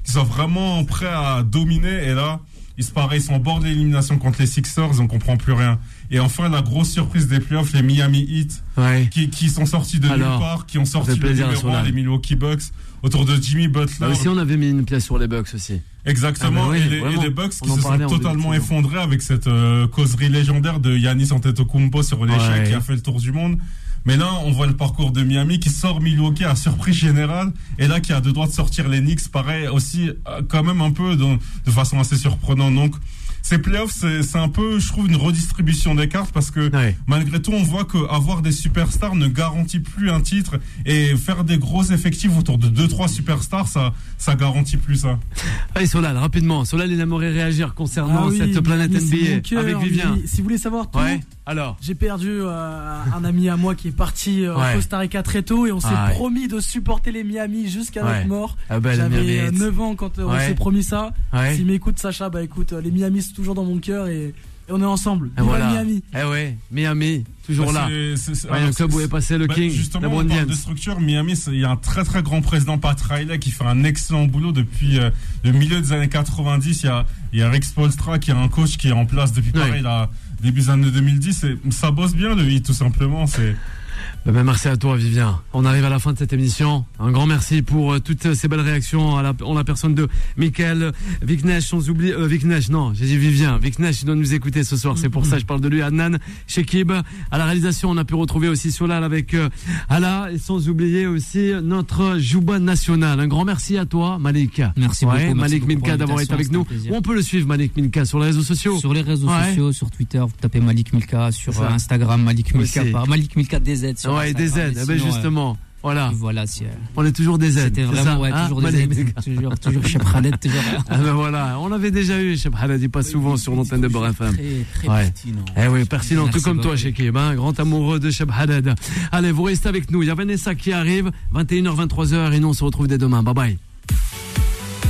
Speaker 6: qu'ils soient vraiment prêts à dominer. Et là, ils se pareil, ils sont en bord de l'élimination contre les Sixers, on comprend plus rien. Et enfin, la grosse surprise des playoffs, les Miami Heat,
Speaker 2: Ouais.
Speaker 6: qui, qui sont sortis de
Speaker 2: Alors,
Speaker 6: nulle part, qui ont sorti le numéro Milwaukee Bucks, autour de Jimmy Butler.
Speaker 2: Là aussi, on avait mis une pièce sur les Bucks aussi.
Speaker 6: Exactement,
Speaker 2: Ah oui,
Speaker 6: et, les, et
Speaker 2: vraiment.
Speaker 6: les Bucks qui se sont
Speaker 2: de
Speaker 6: totalement effondrés avec cette euh, causerie légendaire de Yanis Antetokounmpo sur l'échec
Speaker 2: Ouais.
Speaker 6: qui a fait le tour du monde. Mais là, on voit le parcours de Miami qui sort Milwaukee à surprise générale et là qui a deux droits de sortir les Knicks, pareil aussi euh, quand même un peu de, de façon assez surprenante. Donc ces playoffs, c'est un peu, je trouve, une redistribution des cartes parce que
Speaker 2: Ouais.
Speaker 6: malgré tout, on voit que avoir des superstars ne garantit plus un titre et faire des gros effectifs autour de 2-3 superstars, ça, ça garantit plus ça.
Speaker 2: Allez, Solal, rapidement. Solal, il aimerait réagir concernant
Speaker 8: Ah oui,
Speaker 2: cette planète NBA
Speaker 8: cœur,
Speaker 2: avec Vivien.
Speaker 8: Si vous voulez savoir tout,
Speaker 2: Ouais, alors.
Speaker 8: j'ai perdu euh, un ami à moi qui est parti euh,
Speaker 2: Ouais.
Speaker 8: au Costa Rica très tôt et on s'est
Speaker 2: Ah ouais.
Speaker 8: promis de supporter les Miami jusqu'à
Speaker 2: Ouais.
Speaker 8: notre mort.
Speaker 2: Ah bah,
Speaker 8: J'avais
Speaker 2: Miami
Speaker 8: euh,
Speaker 2: Heat.
Speaker 8: 9 ans quand euh, on s'est promis ça.
Speaker 2: Ouais.
Speaker 8: S'il m'écoute Sacha, bah écoute, euh, les Miami c'est toujours dans mon cœur et, et on est ensemble.
Speaker 2: Et voilà.
Speaker 8: Miami.
Speaker 2: Eh ouais, Miami, toujours
Speaker 6: Bah,
Speaker 2: là.
Speaker 6: c'est- c'est- c'est-
Speaker 2: Ouais,
Speaker 6: alors,
Speaker 2: un club où est passé le
Speaker 6: bah,
Speaker 2: King,
Speaker 6: Justement,
Speaker 2: LeBron
Speaker 6: on parle de structure. Miami, il y a un très très grand président, Pat Riley, qui fait un excellent boulot depuis euh, le milieu des années 90. Il y a, il y a Rick Spolstra qui est un coach qui est en place depuis
Speaker 2: Ouais.
Speaker 6: pareil, là, début des années 2010. Et ça bosse bien, lui, tout simplement. C'est
Speaker 2: Bah, bah, merci à toi, Vivien. On arrive à la fin de cette émission. Un grand merci pour euh, toutes ces belles réactions à la, en la personne de Michael Viknesh, sans oublier, euh, Viknesh, non, j'ai dit Vivien. Viknesh, doit nous écouter ce soir. C'est pour ça que je parle de lui. Adnan, Shekib. À la réalisation, on a pu retrouver aussi Solal avec euh, Ala et sans oublier aussi notre Jouba national. Un grand merci à toi, Malik.
Speaker 3: Merci
Speaker 2: Ouais,
Speaker 3: beaucoup,
Speaker 2: Malik Milka d'avoir été avec nous. Où on peut le suivre, Malik Milka, sur les réseaux sociaux.
Speaker 3: Sur les réseaux
Speaker 2: Ouais.
Speaker 3: sociaux, sur Twitter, vous tapez Malik Milka, sur
Speaker 2: ça.
Speaker 3: euh, Instagram Malik Milka, par Malik Milka DZ. Sur
Speaker 2: Ouais, des
Speaker 3: Instagram.
Speaker 2: aides.
Speaker 3: Mais
Speaker 2: Eh ben,
Speaker 3: sinon, euh,
Speaker 2: justement. Voilà.
Speaker 3: Voilà, euh,
Speaker 2: On est toujours des aides.
Speaker 3: c'était
Speaker 2: c'est
Speaker 3: vraiment
Speaker 2: ça,
Speaker 3: ouais,
Speaker 2: hein,
Speaker 3: toujours des.
Speaker 2: Milka
Speaker 3: toujours, toujours chez Khaled, toujours.
Speaker 2: Ah ben voilà, on l'avait déjà eu, Halad, il passe souvent sur l'antenne de Beurre FM.
Speaker 4: Très, très
Speaker 2: Ouais.
Speaker 4: pertinent.
Speaker 2: Eh oui, pertinent,
Speaker 3: Merci
Speaker 2: tout comme toi. Shekib, hein, grand amoureux de Cheb Halad. Allez, vous restez avec nous. Il y a Vanessa qui arrive, 21h, 23h, et nous, on se retrouve dès demain. Bye bye.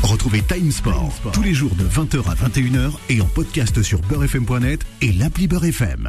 Speaker 1: Retrouvez Time Sport tous les jours de 20h à 21h et en podcast sur beurrefm.net et l'appli Beurre FM.